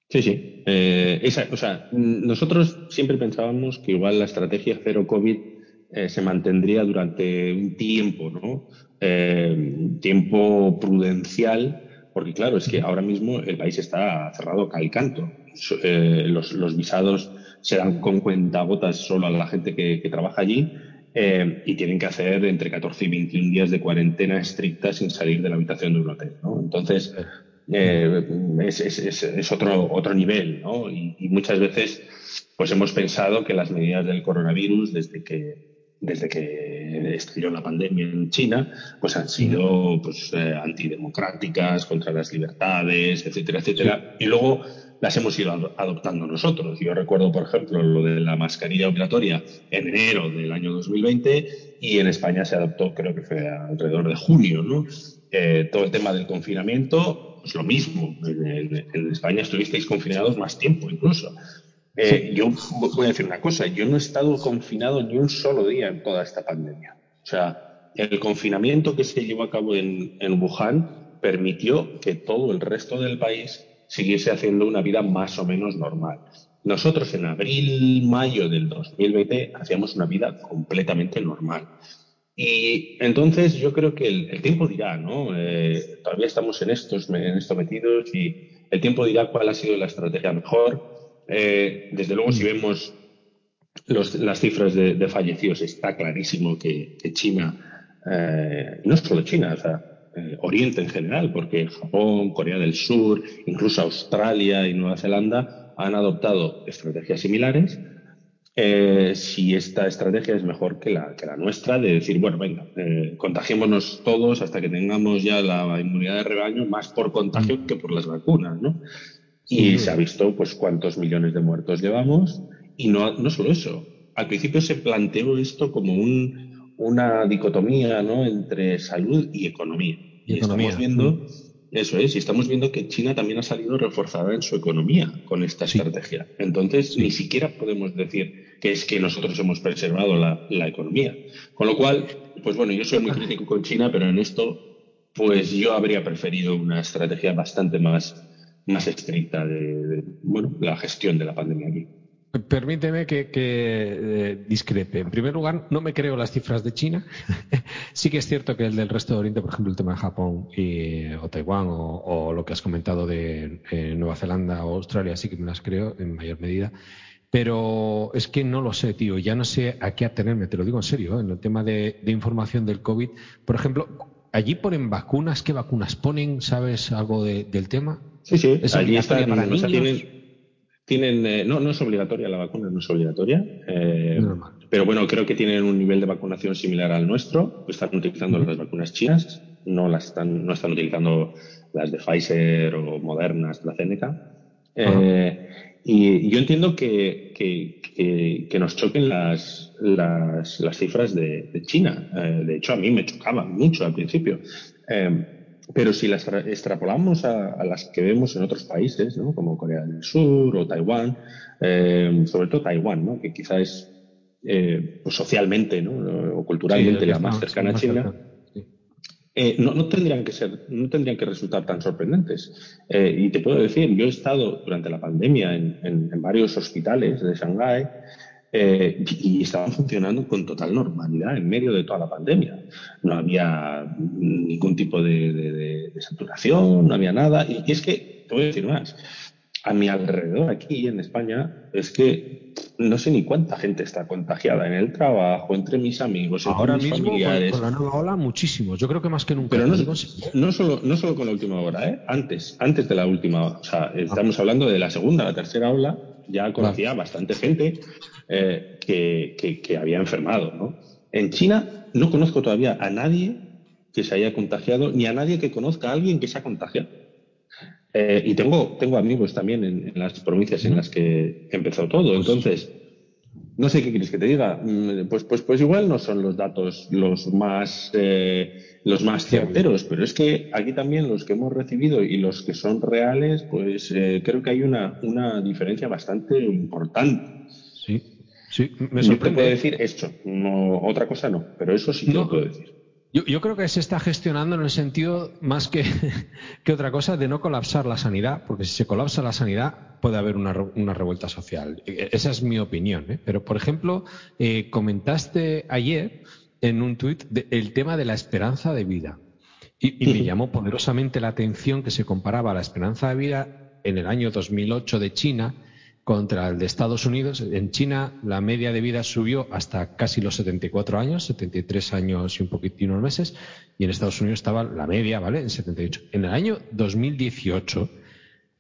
Sí, sí. Eh, esa, o sea, nosotros siempre pensábamos que igual la estrategia cero COVID eh, se mantendría durante un tiempo, ¿no? Eh, tiempo prudencial, porque claro, es que ahora mismo el país está cerrado cal canto. Eh, los, los, visados se dan con cuentagotas solo a la gente que, que trabaja allí eh, y tienen que hacer entre 14 y 21 días de cuarentena estricta sin salir de la habitación de un hotel, ¿no? Entonces, eh, es, es, es, otro, otro nivel, ¿no? Y, y, muchas veces pues hemos pensado que las medidas del coronavirus desde que desde que estalló la pandemia en China, pues han sido pues, eh, antidemocráticas, contra las libertades, etcétera, etcétera. Y luego las hemos ido adoptando nosotros. Yo recuerdo, por ejemplo, lo de la mascarilla obligatoria en enero del año 2020 y en España se adoptó, creo que fue alrededor de junio, ¿no? Eh, todo el tema del confinamiento, pues lo mismo. En, en, España estuvisteis confinados más tiempo incluso. Eh, sí. Yo voy a decir una cosa, yo no he estado confinado ni un solo día en toda esta pandemia. O sea, el confinamiento que se llevó a cabo en, en Wuhan permitió que todo el resto del país siguiese haciendo una vida más o menos normal. Nosotros en abril, mayo del 2020 hacíamos una vida completamente normal. Y entonces yo creo que el, el tiempo dirá, ¿no? Eh, todavía estamos en, estos, en esto metidos y el tiempo dirá cuál ha sido la estrategia mejor. Eh, desde luego, si vemos los, las cifras de, de, fallecidos, está clarísimo que, que China, eh, no solo China, o sea, eh, Oriente en general, porque Japón, Corea del Sur, incluso Australia y Nueva Zelanda han adoptado estrategias similares eh, si esta estrategia es mejor que la, que la nuestra, de decir, bueno, venga, eh, contagiémonos todos hasta que tengamos ya la inmunidad de rebaño, más por contagio mm. que por las vacunas, ¿no? Y se ha visto, pues, cuántos millones de muertos llevamos. Y no, no solo eso. Al principio se planteó esto como un, una dicotomía, ¿no? Entre salud y economía. Y, y economía. estamos viendo, eso es, y estamos viendo que China también ha salido reforzada en su economía con esta sí. estrategia. Entonces, ni siquiera podemos decir que es que nosotros hemos preservado la, la, economía. Con lo cual, pues bueno, yo soy muy crítico con China, pero en esto, pues yo habría preferido una estrategia bastante más, más estricta de, bueno, la gestión de la pandemia aquí. Permíteme que, eh, discrepe. En primer lugar, no me creo las cifras de China. sí que es cierto que el del resto de Oriente, por ejemplo, el tema de Japón y, o Taiwán o, lo que has comentado de eh, Nueva Zelanda o Australia, sí que me las creo en mayor medida. Pero es que no lo sé, tío. Ya no sé a qué atenerme, te lo digo en serio, ¿eh? en el tema de, de, información del COVID. Por ejemplo, allí ponen vacunas. ¿Qué vacunas ponen? ¿Sabes algo de, del tema? Sí, sí. ¿Es allí están, para niños? O sea, tienen, tienen eh, no, no es obligatoria la vacuna, no es obligatoria. Eh, Normal. pero bueno, creo que tienen un nivel de vacunación similar al nuestro. Están utilizando uh -huh. las vacunas chinas, no las están, no están utilizando las de Pfizer o Moderna, AstraZeneca. Eh, y yo entiendo que, que, que, que nos choquen las, las, las cifras de, de China. Eh, de hecho, a mí me chocaban mucho al principio. Eh, pero si las extrapolamos a, las que vemos en otros países, ¿no? como Corea del Sur o Taiwán, eh, sobre todo Taiwán, ¿no? que quizá es eh, pues socialmente ¿no? o culturalmente la más cercana a China, eh, no, no, tendrían que ser, no tendrían que resultar tan sorprendentes. Eh, y te puedo decir, yo he estado durante la pandemia en, varios hospitales de Shanghái eh, y estaban funcionando con total normalidad en medio de toda la pandemia. No había ningún tipo de, saturación, no había nada. Y, es que, te voy a decir más, a mi alrededor aquí en España es que no sé ni cuánta gente está contagiada en el trabajo, entre mis amigos, entre Ahora mis mismo, familiares. Con, con, la nueva ola, muchísimos. Yo creo que más que nunca. Pero no, no, solo, no solo con la última hora, ¿eh? antes, antes de la última. O sea, estamos ah. hablando de la segunda, la tercera ola. Ya conocía claro. bastante gente eh, que, que, que, había enfermado. ¿no? En China no conozco todavía a nadie que se haya contagiado, ni a nadie que conozca a alguien que se ha contagiado. Eh, y tengo, tengo amigos también en, en las provincias en las que empezó todo. Pues Entonces, no sé qué quieres que te diga. Pues, pues, pues igual no son los datos los más, eh, los más certeros, pero es que aquí también los que hemos recibido y los que son reales, pues eh, creo que hay una, una diferencia bastante importante. Sí, sí, me Yo te sorprende. puedo decir eso, no, otra cosa no, pero eso sí que No, lo puedo decir. Yo, yo, creo que se está gestionando en el sentido, más que, que, otra cosa, de no colapsar la sanidad, porque si se colapsa la sanidad puede haber una, una revuelta social. Esa es mi opinión. ¿eh? Pero, por ejemplo, eh, comentaste ayer en un tuit el tema de la esperanza de vida. Y, y me llamó poderosamente la atención que se comparaba la esperanza de vida en el año 2008 de China contra el de Estados Unidos. En China la media de vida subió hasta casi los 74 años, 73 años y un poquitino unos meses, y en Estados Unidos estaba la media, ¿vale? En 78. En el año 2018,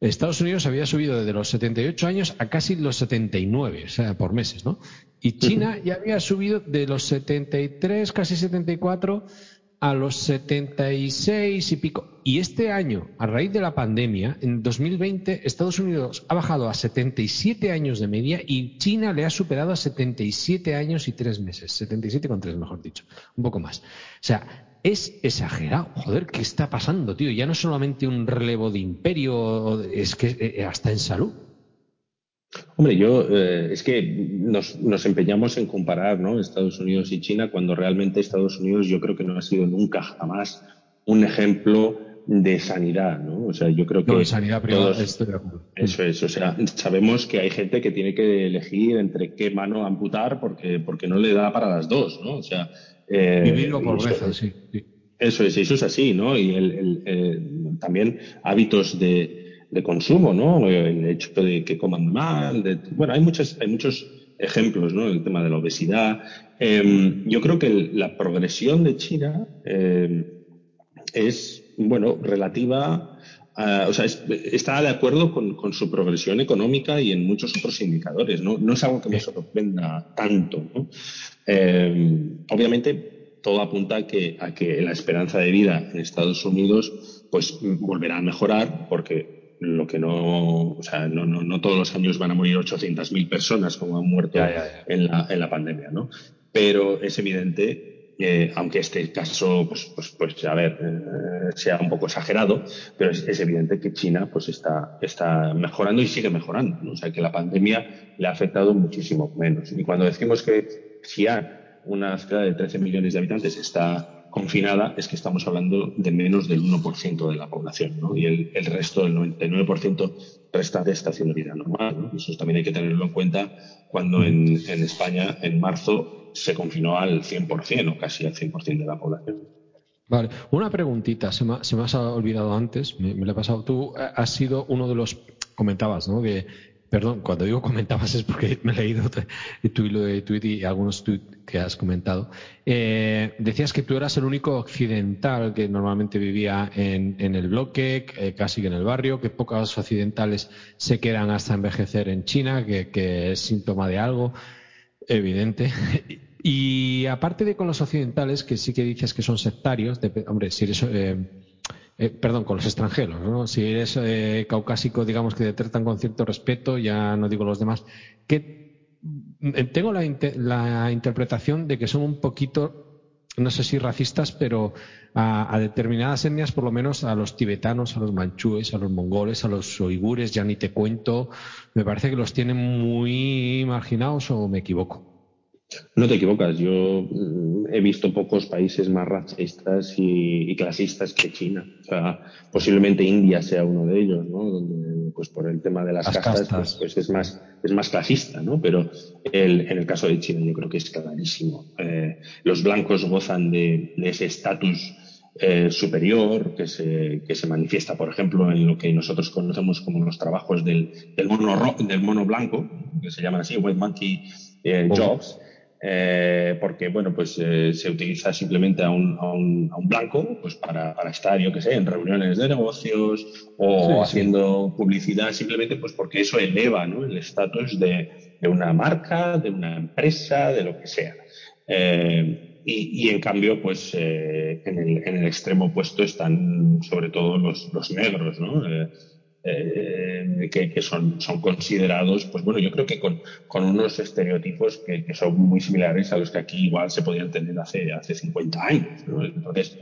Estados Unidos había subido desde los 78 años a casi los 79, o sea, por meses, ¿no? Y China ya había subido de los 73, casi 74, a los 76 y pico. Y este año, a raíz de la pandemia, en 2020, Estados Unidos ha bajado a 77 años de media y China le ha superado a 77 años y tres meses. 77 con tres, mejor dicho. Un poco más. O sea, es exagerado. Joder, ¿qué está pasando, tío? Ya no es solamente un relevo de imperio, es que eh, hasta en salud. Hombre, yo eh, es que nos, nos, empeñamos en comparar ¿no? Estados Unidos y China cuando realmente Estados Unidos yo creo que no ha sido nunca jamás un ejemplo de sanidad, ¿no? O sea, yo creo que no, de sanidad privada, todos, estoy de acuerdo. Eso es, o sea, sabemos que hay gente que tiene que elegir entre qué mano amputar porque, porque no le da para las dos, ¿no? O sea, eh, vivir o pobreza, sí, sí. Eso es, eso es así, ¿no? Y el, el, eh, también hábitos de, de consumo, ¿no? El hecho de que coman mal, de, bueno, hay muchos, hay muchos ejemplos, ¿no? El tema de la obesidad. Eh, yo creo que el, la progresión de China eh, es, bueno, relativa, a, o sea, es, está de acuerdo con, con, su progresión económica y en muchos otros indicadores, ¿no? No es algo que me sorprenda tanto, ¿no? Eh, obviamente, todo apunta a que, a que la esperanza de vida en Estados Unidos pues volverá a mejorar porque lo que no, o sea, no, no, no todos los años van a morir 800.000 personas como han muerto ya, ya, ya. En, la, en la pandemia, ¿no? Pero es evidente, eh, aunque este caso, pues, pues, pues a ver, eh, sea un poco exagerado, pero es, es, evidente que China pues está, está mejorando y sigue mejorando, ¿no? O sea, que la pandemia le ha afectado muchísimo menos. Y cuando decimos que Xi'an, una ciudad de 13 millones de habitantes, está confinada es que estamos hablando de menos del 1% de la población, ¿no? Y el, resto, el 99% restante está haciendo vida normal, ¿no? Eso también hay que tenerlo en cuenta cuando en, España, en marzo, se confinó al 100% o casi al 100% de la población. Vale, una preguntita, se me, se me ha olvidado antes, me, me lo he pasado. Tú has sido uno de los, comentabas, ¿no? Que Perdón, cuando digo comentabas es porque me he leído tu hilo de tweet y algunos tweets que has comentado. Eh, decías que tú eras el único occidental que normalmente vivía en, el bloque, eh, casi que en el barrio, que pocos occidentales se quedan hasta envejecer en China, que, que es síntoma de algo evidente. Y aparte de con los occidentales, que sí que dices que son sectarios, de, hombre, si eres eh, eh, perdón, con los extranjeros, ¿no? Si eres eh, caucásico, digamos que te tratan con cierto respeto, ya no digo los demás, que tengo la, interpretación de que son un poquito no sé si racistas, pero a, determinadas etnias, por lo menos a los tibetanos, a los manchúes, a los mongoles, a los uigures, ya ni te cuento, me parece que los tienen muy marginados o me equivoco. No te equivocas, yo mm, he visto pocos países más racistas y, clasistas que China. O sea, posiblemente India sea uno de ellos, ¿no? Donde, pues por el tema de las, castas, pues, pues, es más, es más clasista, ¿no? Pero el, en el caso de China yo creo que es clarísimo. Eh, los blancos gozan de, ese estatus eh, superior que se, que se manifiesta, por ejemplo, en lo que nosotros conocemos como los trabajos del, del, mono, del mono blanco, que se llaman así, White Monkey eh, Jobs eh, porque bueno, pues eh, se utiliza simplemente a un, a un, a un blanco pues para, para, estar, yo que sé, en reuniones de negocios o haciendo publicidad simplemente pues porque eso eleva ¿no? el estatus de, de, una marca, de una empresa, de lo que sea. Eh, y, y, en cambio, pues en el, en, el, extremo opuesto están sobre todo los, los negros, ¿no? Eh, que, son, son, considerados, pues bueno, yo creo que con, con unos estereotipos que, que, son muy similares a los que aquí igual se podían tener hace, hace 50 años. ¿no? Entonces,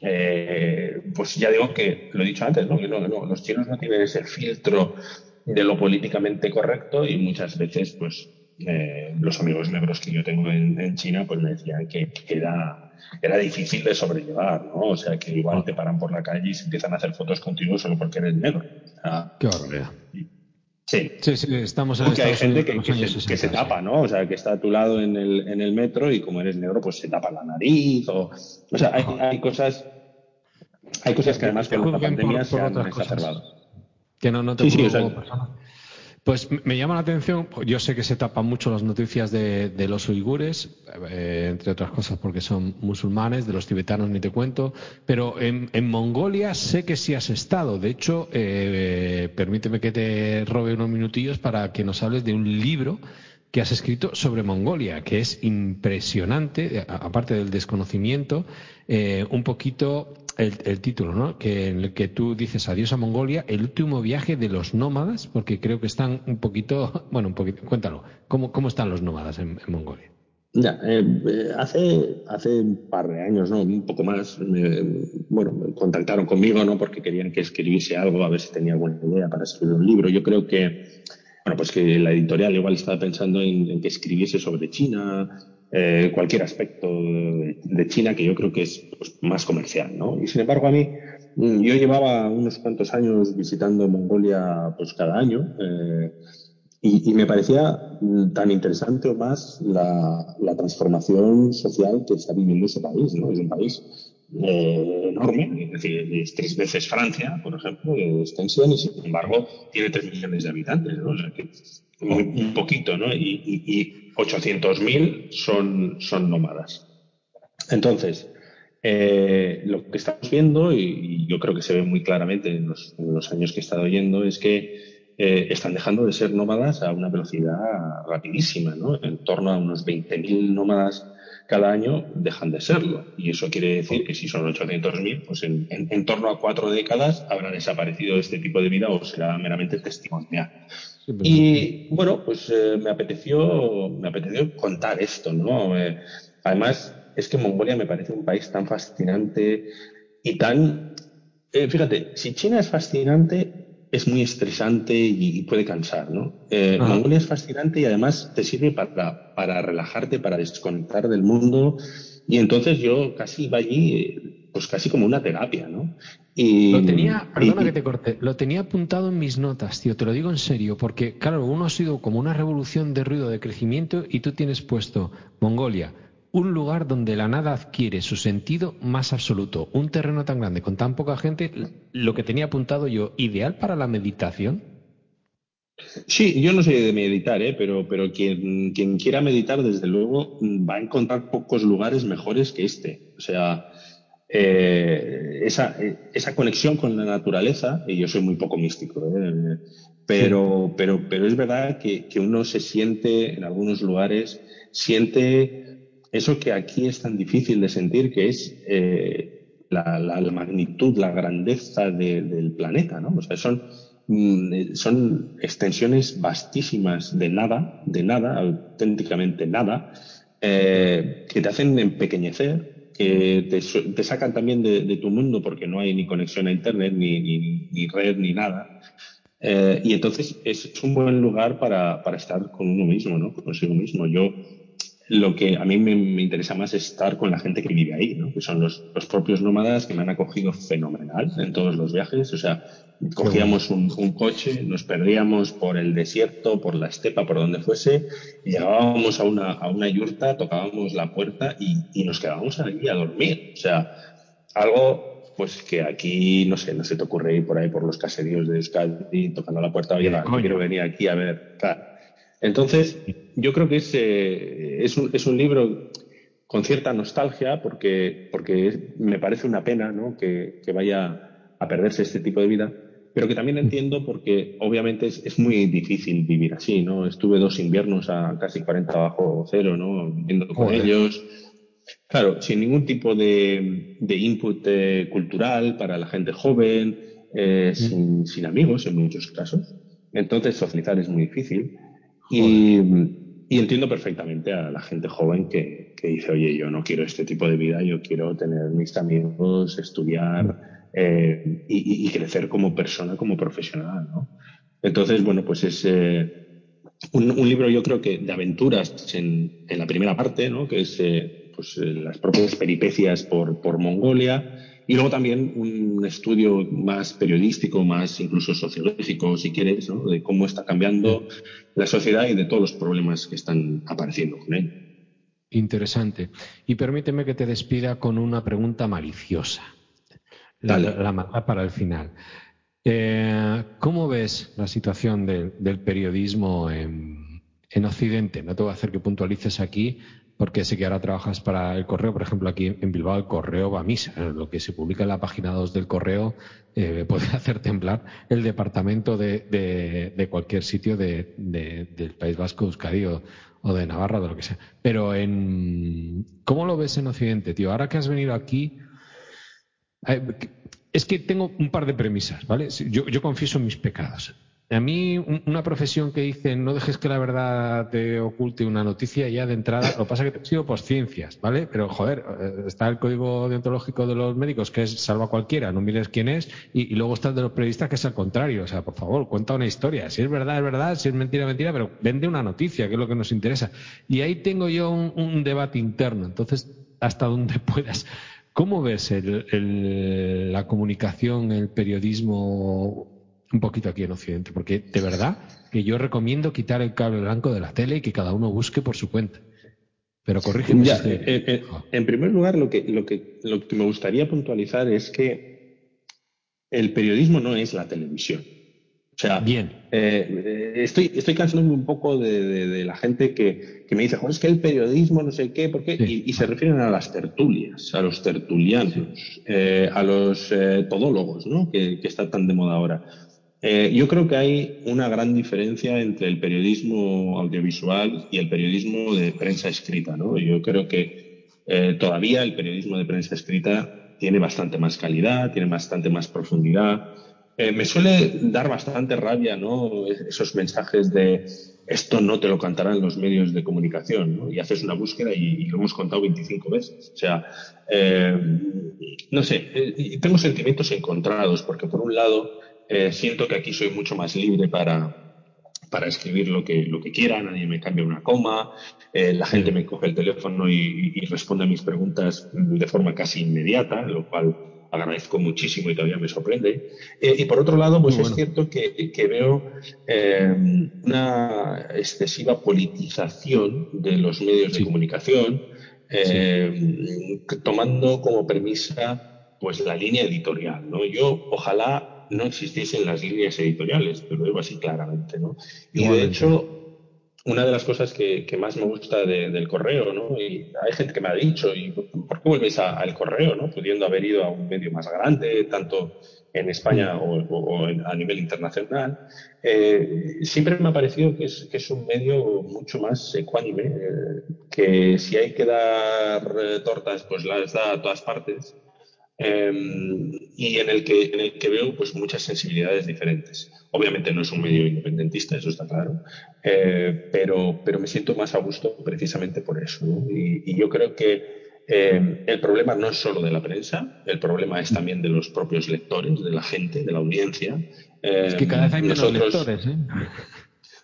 eh, pues ya digo que, lo he dicho antes, ¿no? que no, no, los chinos no tienen ese filtro de lo políticamente correcto y muchas veces, pues, eh, los amigos negros que yo tengo en, en China, pues me decían que, que era era difícil de sobrellevar, ¿no? O sea, que igual te paran por la calle y se empiezan a hacer fotos contigo solo porque eres negro. Qué barbaridad. Sí. Sí, sí, estamos en Porque hay gente que, que, se, tapa, ¿no? O sea, que está a tu lado en el, en el metro y como eres negro, pues se tapa la nariz o... O sea, hay, hay cosas... Hay cosas que además con la pandemia se han exacerbado. Que no, no te sí, sí, pues me llama la atención, yo sé que se tapan mucho las noticias de, los uigures, eh, entre otras cosas porque son musulmanes, de los tibetanos ni te cuento, pero en, Mongolia sé que sí has estado. De hecho, eh, permíteme que te robe unos minutillos para que nos hables de un libro que has escrito sobre Mongolia, que es impresionante, aparte del desconocimiento, eh, un poquito el, título, ¿no? Que en el que tú dices adiós a Mongolia, el último viaje de los nómadas, porque creo que están un poquito, bueno, un poquito, cuéntalo, ¿cómo, cómo están los nómadas en, Mongolia? Ya, eh, eh, hace, hace un par de años, ¿no? Un poco más, bueno, me contactaron conmigo, ¿no? Porque querían que escribiese algo, a ver si tenía alguna idea para escribir un libro. Yo creo que, bueno, pues que la editorial igual estaba pensando en que escribiese sobre China, eh, cualquier aspecto de, China que yo creo que es pues, más comercial, ¿no? Y sin embargo a mí, mm, yo llevaba unos cuantos años visitando Mongolia pues cada año eh, y, me parecía mm, tan interesante o más la, transformación social que está viviendo ese país, ¿no? Es un país eh, enorme, es decir, es tres veces Francia, por ejemplo, de extensión, y sin embargo tiene tres millones de habitantes, ¿no? O sea que un, poquito, ¿no? Y, y, 800.000 son, son nómadas. Entonces, eh, lo que estamos viendo, y, yo creo que se ve muy claramente en los, años que he estado yendo, es que eh, están dejando de ser nómadas a una velocidad rapidísima, ¿no? En torno a unos 20.000 nómadas cada año dejan de serlo. Y eso quiere decir que si son 800.000, pues en, en, torno a cuatro décadas habrá desaparecido este tipo de vida o será meramente testimonial. y bueno, pues eh, me, apeteció, me apeteció contar esto, ¿no? Eh, además, es que Mongolia me parece un país tan fascinante y tan... Eh, fíjate, si China es fascinante, es muy estresante y, puede cansar, ¿no? Eh, Mongolia es fascinante y además te sirve para, para relajarte, para desconectar del mundo. Y entonces yo casi iba allí, pues casi como una terapia, ¿no? Y, lo tenía, perdona que te corte, lo tenía apuntado en mis notas, tío, te lo digo en serio, porque claro, uno ha sido como una revolución de ruido de crecimiento y tú tienes puesto Mongolia, un lugar donde la nada adquiere su sentido más absoluto. Un terreno tan grande con tan poca gente, lo que tenía apuntado yo, ideal para la meditación. Sí, yo no sé de meditar, ¿eh? pero, pero quien, quien quiera meditar, desde luego, va a encontrar pocos lugares mejores que este. O sea, eh, esa, esa, conexión con la naturaleza, y yo soy muy poco místico, ¿eh? pero, pero, pero es verdad que, que, uno se siente en algunos lugares, siente eso que aquí es tan difícil de sentir, que es eh, la, magnitud, la grandeza del planeta, ¿no? O sea, son, mm, son extensiones vastísimas de nada, de nada, auténticamente nada, eh, que te hacen empequeñecer, que te, te sacan también de, tu mundo porque no hay ni conexión a Internet, ni, ni, red, ni nada. Eh, y entonces es, es, un buen lugar para, para estar con uno mismo, ¿no? Consigo mismo. Yo lo que a mí me, me, interesa más es estar con la gente que vive ahí, ¿no? que son los, los, propios nómadas que me han acogido fenomenal en todos los viajes. O sea, cogíamos un, un, coche, nos perdíamos por el desierto, por la estepa, por donde fuese, y llegábamos a una, a una yurta, tocábamos la puerta y, y nos quedábamos allí a dormir. O sea, algo pues que aquí, no sé, no se te ocurre ir por ahí por los caseríos de Euskadi tocando la puerta, oye, quiero venir aquí a ver. Claro. Entonces, yo creo que es, eh, es, un, es, un, libro con cierta nostalgia porque, porque es, me parece una pena ¿no? que, que, vaya a perderse este tipo de vida, pero que también entiendo porque obviamente es, es, muy difícil vivir así. ¿no? Estuve dos inviernos a casi 40 bajo cero, ¿no? viviendo con Joder. ellos. Claro, sin ningún tipo de, de input eh, cultural para la gente joven, eh, mm. sin, sin amigos en muchos casos. Entonces, socializar es muy difícil. Y, y, entiendo perfectamente a la gente joven que, que, dice, oye, yo no quiero este tipo de vida, yo quiero tener mis amigos, estudiar eh, y, y, crecer como persona, como profesional, ¿no? Entonces, bueno, pues es eh, un, un, libro yo creo que de aventuras en, en la primera parte, ¿no? Que es eh, pues, las propias peripecias por, por Mongolia, y luego también un estudio más periodístico, más incluso sociológico, si quieres, ¿no? de cómo está cambiando la sociedad y de todos los problemas que están apareciendo con ello. Interesante. Y permíteme que te despida con una pregunta maliciosa. La, la maldad para el final. Eh, ¿Cómo ves la situación de, del periodismo en, en, Occidente? No te voy a hacer que puntualices aquí, porque sé que ahora trabajas para el correo. Por ejemplo, aquí en Bilbao el correo va a misa. Lo que se publica en la página 2 del correo eh, puede hacer temblar el departamento de, cualquier sitio de, del País Vasco, Euskadi o, de Navarra, de lo que sea. Pero en, ¿cómo lo ves en Occidente, tío? Ahora que has venido aquí, eh, es que tengo un par de premisas, ¿vale? Yo confieso mis pecados. A mí, una profesión que dice no dejes que la verdad te oculte una noticia ya de entrada, lo pasa que he sido ciencias, ¿vale? Pero joder, está el código deontológico de los médicos que es salva a cualquiera, no mires quién es, y, luego está el de los periodistas que es al contrario. O sea, por favor, cuenta una historia. Si es verdad, es verdad, si es mentira, mentira, pero vende una noticia, que es lo que nos interesa. Y ahí tengo yo un, debate interno. Entonces, hasta donde puedas. ¿Cómo ves el, la comunicación, el periodismo un poquito aquí en Occidente, porque de verdad que yo recomiendo quitar el cable blanco de la tele y que cada uno busque por su cuenta. Pero corrígeme. Ya, si estoy... en, en, en, primer lugar, lo que, lo, que, lo que me gustaría puntualizar es que el periodismo no es la televisión. O sea, Bien. Eh, estoy, estoy cansándome un poco de, de, de la gente que, que, me dice, Joder, es que el periodismo no sé qué, ¿por qué? Sí. Y, y, se refieren a las tertulias, a los tertulianos, sí. eh, a los eh, todólogos, ¿no? Que, que está tan de moda ahora. Eh, yo creo que hay una gran diferencia entre el periodismo audiovisual y el periodismo de prensa escrita, ¿no? Yo creo que eh, todavía el periodismo de prensa escrita tiene bastante más calidad, tiene bastante más profundidad. Eh, me suele dar bastante rabia, ¿no? Esos mensajes de esto no te lo cantarán los medios de comunicación, ¿no? Y haces una búsqueda y, lo hemos contado 25 veces. O sea, no sé, tengo sentimientos encontrados porque por un lado eh, siento que aquí soy mucho más libre para, para escribir lo que, lo que quiera, nadie me cambia una coma, eh, la gente sí. me coge el teléfono y, y, responde a mis preguntas de forma casi inmediata, lo cual agradezco muchísimo y todavía me sorprende. Eh, y por otro lado, pues bueno. es cierto que, que veo eh, una excesiva politización de los medios sí. de comunicación, sí. tomando como premisa pues la línea editorial. ¿no? Yo ojalá no existiesen las líneas editoriales, te lo digo así claramente, ¿no? Y Igualmente. de hecho, una de las cosas que, que más me gusta de, del correo, ¿no? Y hay gente que me ha dicho, ¿y por qué vuelves al correo, ¿no? Pudiendo haber ido a un medio más grande, tanto en España mm. o, o en, a nivel internacional. Eh, siempre me ha parecido que es, que es un medio mucho más ecuánime, eh, que si hay que dar eh, tortas, pues las da a todas partes eh, y en el, que, en el que veo pues, muchas sensibilidades diferentes. Obviamente no es un medio independentista, eso está claro, eh, pero, pero me siento más a gusto precisamente por eso. ¿no? Y, y, yo creo que eh, el problema no es solo de la prensa, el problema es también de los propios lectores, de la gente, de la audiencia. Es que cada vez hay menos nosotros, lectores, ¿eh?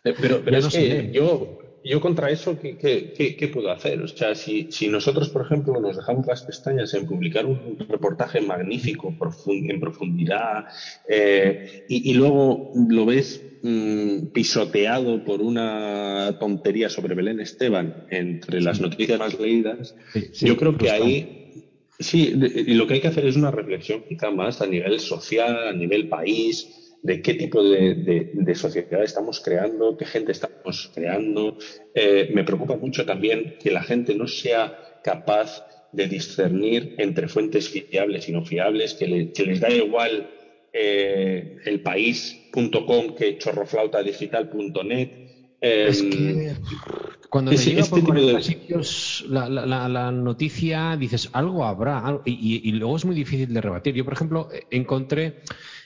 Eh, Pero, pero es no que yo, yo contra eso, ¿qué, qué, qué- qué puedo hacer? O sea, si, si nosotros, por ejemplo, nos dejamos las pestañas en publicar un reportaje magnífico, en profundidad, eh, y, y luego lo ves mm, pisoteado por una tontería sobre Belén Esteban entre las noticias más leídas, sí, yo creo que ahí Sí, y lo que hay que hacer es una reflexión quizá más a nivel social, a nivel país, de qué tipo de, de- de sociedad estamos creando, qué gente estamos creando. Eh, me preocupa mucho también que la gente no sea capaz de discernir entre fuentes fiables y no fiables, que, le- que les da igual eh, elpaís.com que chorroflautadigital.net. Es Eh, que cuando te ese, llega este por tipo 40 de... sitios la, la- la- la noticia, dices, algo habrá, algo- y, y- y luego es muy difícil de rebatir. Yo, por ejemplo, eh, encontré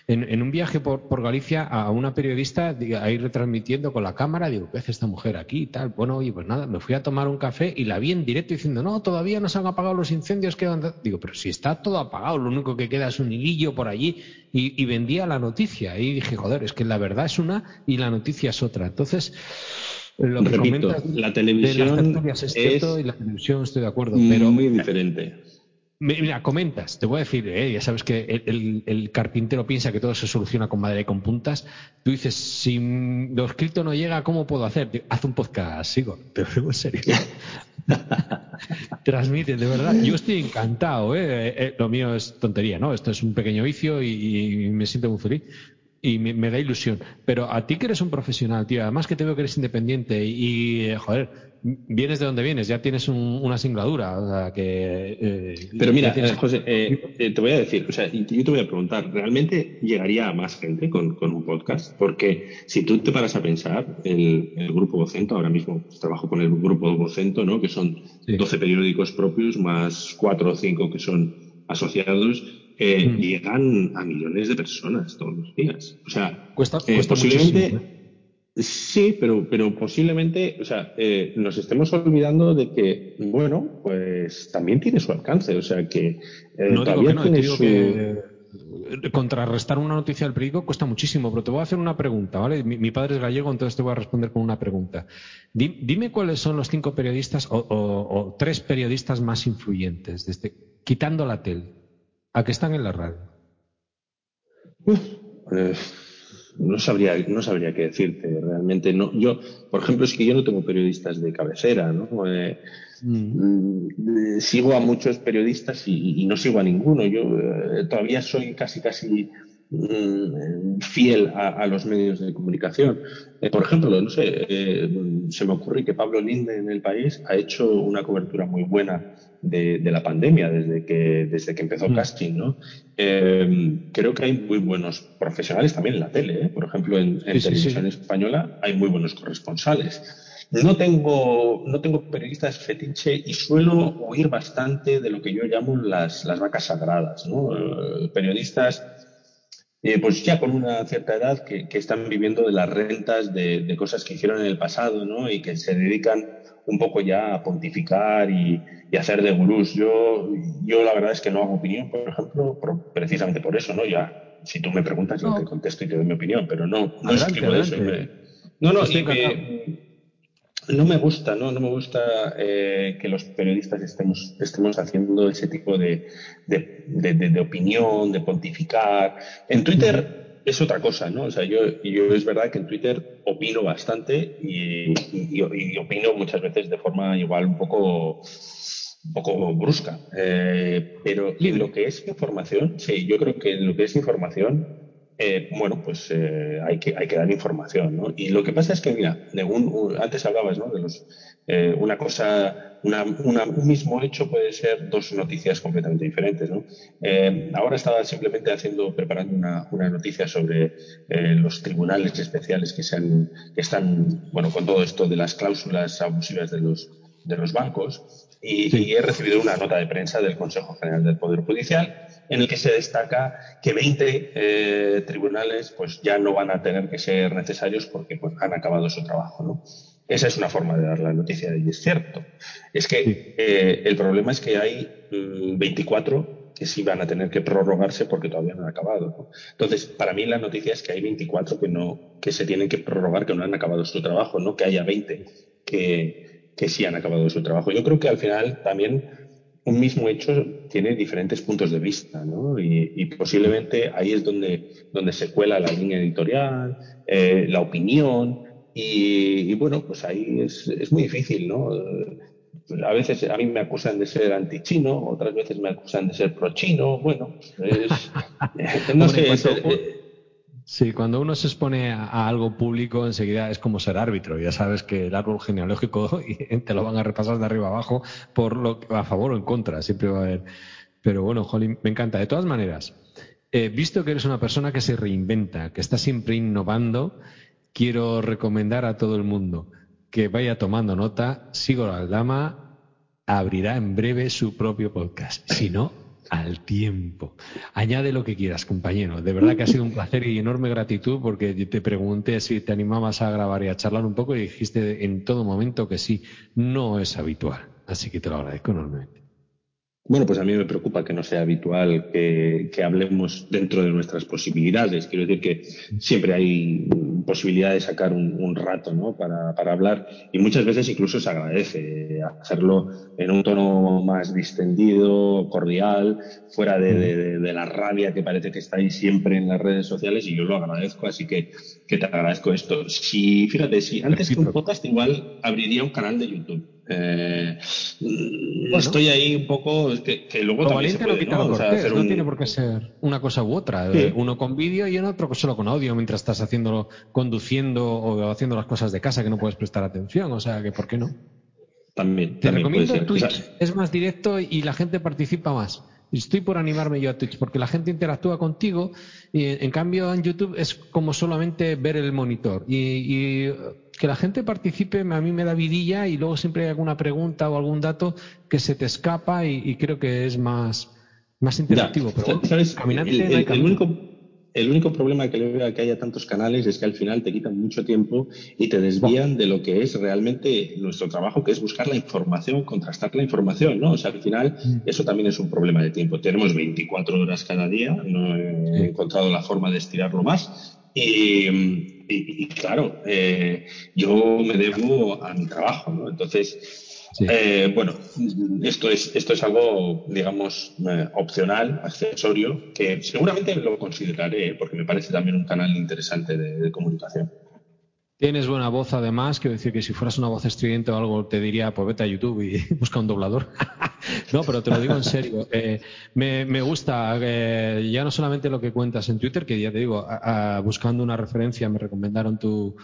en, en un viaje por, por Galicia a una periodista ahí retransmitiendo con la cámara, digo, ¿qué hace esta mujer aquí y tal? Bueno, oye, pues nada, me fui a tomar un café y la vi en directo diciendo, no, todavía no se han apagado los incendios. Quedan... Digo, pero si está todo apagado, lo único que queda es un hilillo por allí y, y vendía la noticia. Y dije, joder, es que la verdad es una y la noticia es otra. Entonces, lo que Repito, la de las televisión es cierto y es la televisión estoy de acuerdo, pero muy diferente. Mi- Mira, comentas, te voy a decir, eh, ya sabes que el, carpintero piensa que todo se soluciona con madera y con puntas. Tú dices, si lo escrito no llega, ¿cómo puedo hacer? Haz un podcast, Igor, te lo digo en serio. Transmite, de verdad. Yo estoy encantado, eh. Eh, eh, Lo mío es tontería, ¿no? Esto es un pequeño vicio y, y me siento muy feliz y me, me da ilusión. Pero a ti que eres un profesional, tío, además que te veo que eres independiente y, eh, joder, vienes de donde vienes, ya tienes un- una singladura, o sea, que eh, Pero mira, tienes José, eh, eh, te voy a decir, o sea, yo te voy a preguntar, ¿realmente llegaría a más gente con, con un podcast? Porque si tú te paras a pensar, el, el Grupo Vocento, ahora mismo pues, trabajo con el Grupo Vocento, ¿no? Que son Sí. 12 periódicos propios más 4 o 5 que son asociados, eh, Mm. llegan a millones de personas todos los días. O sea, Cuesta, posiblemente Sí, pero, pero posiblemente, o sea, eh, nos estemos olvidando de que, bueno, pues también tiene su alcance, o sea, que eh, No digo que no, tiene digo su... que eh, contrarrestar una noticia del periódico cuesta muchísimo, pero te voy a hacer una pregunta, ¿vale? Mi, mi padre es gallego, entonces te voy a responder con una pregunta. Di- dime cuáles son los cinco periodistas o, o- o tres periodistas más influyentes, desde, quitando la tele, a que están en la radio. Uf, eh, no sabría, no sabría qué decirte, realmente no. Yo, por ejemplo, es que yo no tengo periodistas de cabecera, ¿no? Eh, Mm, eh, sigo a muchos periodistas y, y no sigo a ninguno. Yo eh, todavía soy casi, casi mm, fiel a, a los medios de comunicación. Por ejemplo, no sé, eh, se me ocurre que Pablo Linde en el país ha hecho una cobertura muy buena de, de la pandemia desde que, desde que empezó mm. casting, ¿no? Eh, creo que hay muy buenos profesionales también en la tele, ¿eh? Por ejemplo, en, en sí, televisión sí. española hay muy buenos corresponsales. No tengo, no tengo periodistas fetiche y suelo huir bastante de lo que yo llamo las, las vacas sagradas, ¿no? Eh, periodistas, eh, pues ya con una cierta edad que, que están viviendo de las rentas de, de cosas que hicieron en el pasado, ¿no? Y que se dedican un poco ya a pontificar y, y hacer de gurús. Yo, yo la verdad es que no hago opinión, por ejemplo, por- precisamente por eso, ¿no? Ya, si tú me preguntas, yo te contesto y te doy mi opinión, pero no, no adelante, escribo de eso. me- no, no, Estoy y me, no me gusta, ¿no? No me gusta eh, que los periodistas estemos, estemos haciendo ese tipo de, de, de- opinión, de pontificar. En. Twitter es otra cosa, ¿no? O sea, yo, yo es verdad que en Twitter opino bastante y, y- y opino muchas veces de forma igual un poco, un poco brusca. Eh, pero en lo que es información, sí, yo creo que en lo que es información eh, bueno, pues eh, hay que, hay que dar información, ¿no? Y lo que pasa es que, mira, de un- un- antes hablabas, ¿no? De los, eh, una cosa, una, una- un mismo hecho puede ser dos noticias completamente diferentes, ¿no? Eh, ahora estaba simplemente haciendo, preparando una, una noticia sobre eh, los tribunales especiales que, se han, que están, bueno, con todo esto de las cláusulas abusivas de los, de los bancos y, he recibido una nota de prensa del Consejo General del Poder Judicial en el que se destaca que 20 eh, tribunales pues ya no van a tener que ser necesarios porque pues, han acabado su trabajo. ¿no? Esa es una forma de dar la noticia y es cierto. Es que eh, el problema es que hay 24 mm, que sí van a tener que prorrogarse porque todavía no han acabado. ¿no? Entonces, para mí la noticia es que hay 24 que no que se tienen que prorrogar, que no han acabado su trabajo, no que haya 20 que, que sí han acabado su trabajo. Yo creo que al final también un mismo hecho tiene diferentes puntos de vista, ¿no? Y, posiblemente ahí es donde, donde se cuela la línea editorial, eh, la opinión, y, bueno, pues ahí es, es, muy difícil, ¿no? A veces a mí me acusan de ser anti-chino, otras veces me acusan de ser pro-chino, bueno, es, no sé, Sí, cuando uno se expone a, algo público, enseguida es como ser árbitro. Ya sabes que el árbol genealógico te lo van a repasar de arriba abajo por lo a favor o en contra. Siempre va a haber. Pero bueno, Jolín, me encanta. De todas maneras, eh, visto que eres una persona que se reinventa, que está siempre innovando, quiero recomendar a todo el mundo que vaya tomando nota. Sigo la Aldama abrirá en breve su propio podcast. Si no, al tiempo. Añade lo que quieras, compañero. De verdad que ha sido un placer y enorme gratitud porque te pregunté si te animabas a grabar y a charlar un poco y dijiste en todo momento que sí. No es habitual. Así que te lo agradezco enormemente. Bueno, pues a mí me preocupa que no sea habitual que, hablemos dentro de nuestras posibilidades. Quiero decir que siempre hay posibilidad de sacar un, rato ¿no? para, para, hablar y muchas veces incluso se agradece hacerlo en un tono más distendido, cordial, fuera de, la rabia que parece que está ahí siempre en las redes sociales y yo lo agradezco, así que, que te agradezco esto. Si, fíjate, si antes que un podcast igual abriría un canal de YouTube. Eh, Estoy ahí un poco, que, que luego también se puede, ¿no? no tiene por qué ser una cosa u otra. Uno con vídeo y otro solo con audio mientras estás haciéndolo, conduciendo o haciendo las cosas de casa que no puedes prestar atención. O sea, que ¿por qué no? También. Te recomiendo Twitch. Es más directo y la gente participa más. Estoy por animarme yo a Twitch porque la gente interactúa contigo y en cambio en YouTube es como solamente ver el monitor. Y, que la gente participe a mí me da vidilla y luego siempre hay alguna pregunta o algún dato que se te escapa y, creo que es más, más interactivo. pero caminante el, único, el único problema que le veo a que haya tantos canales es que al final te quitan mucho tiempo y te desvían de lo que es realmente nuestro trabajo, que es buscar la información, contrastar la información, ¿no? O sea, al final mm. eso también es un problema de tiempo. Tenemos 24 horas cada día, no he encontrado la forma de estirarlo más. Y, claro, eh, yo me debo a mi trabajo, ¿no? Entonces, eh, bueno, esto es, esto es algo, digamos, eh, opcional, accesorio, que seguramente lo consideraré, porque me parece también un canal interesante de, comunicación. Tienes buena voz, además, quiero decir que si fueras una voz estridente o algo, te diría, pues vete a YouTube y busca un doblador. no, pero te lo digo en serio. Eh, me, me, gusta ya no solamente lo que cuentas en Twitter, que ya te digo, buscando una referencia, me recomendaron tu,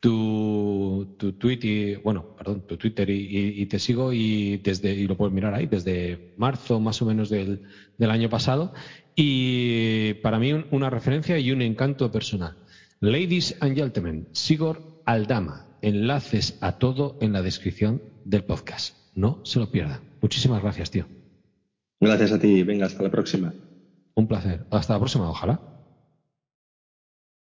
tu, tu tweet y, bueno, perdón, tu Twitter y, te sigo y desde, y lo puedes mirar ahí, desde marzo más o menos del, del año pasado. Y para mí una referencia y un encanto personal. Ladies and gentlemen, Sigor Aldama. Enlaces a todo en la descripción del podcast. No se lo pierdan. Muchísimas gracias, tío. Gracias a ti. Venga, hasta la próxima. Un placer. Hasta la próxima, ojalá.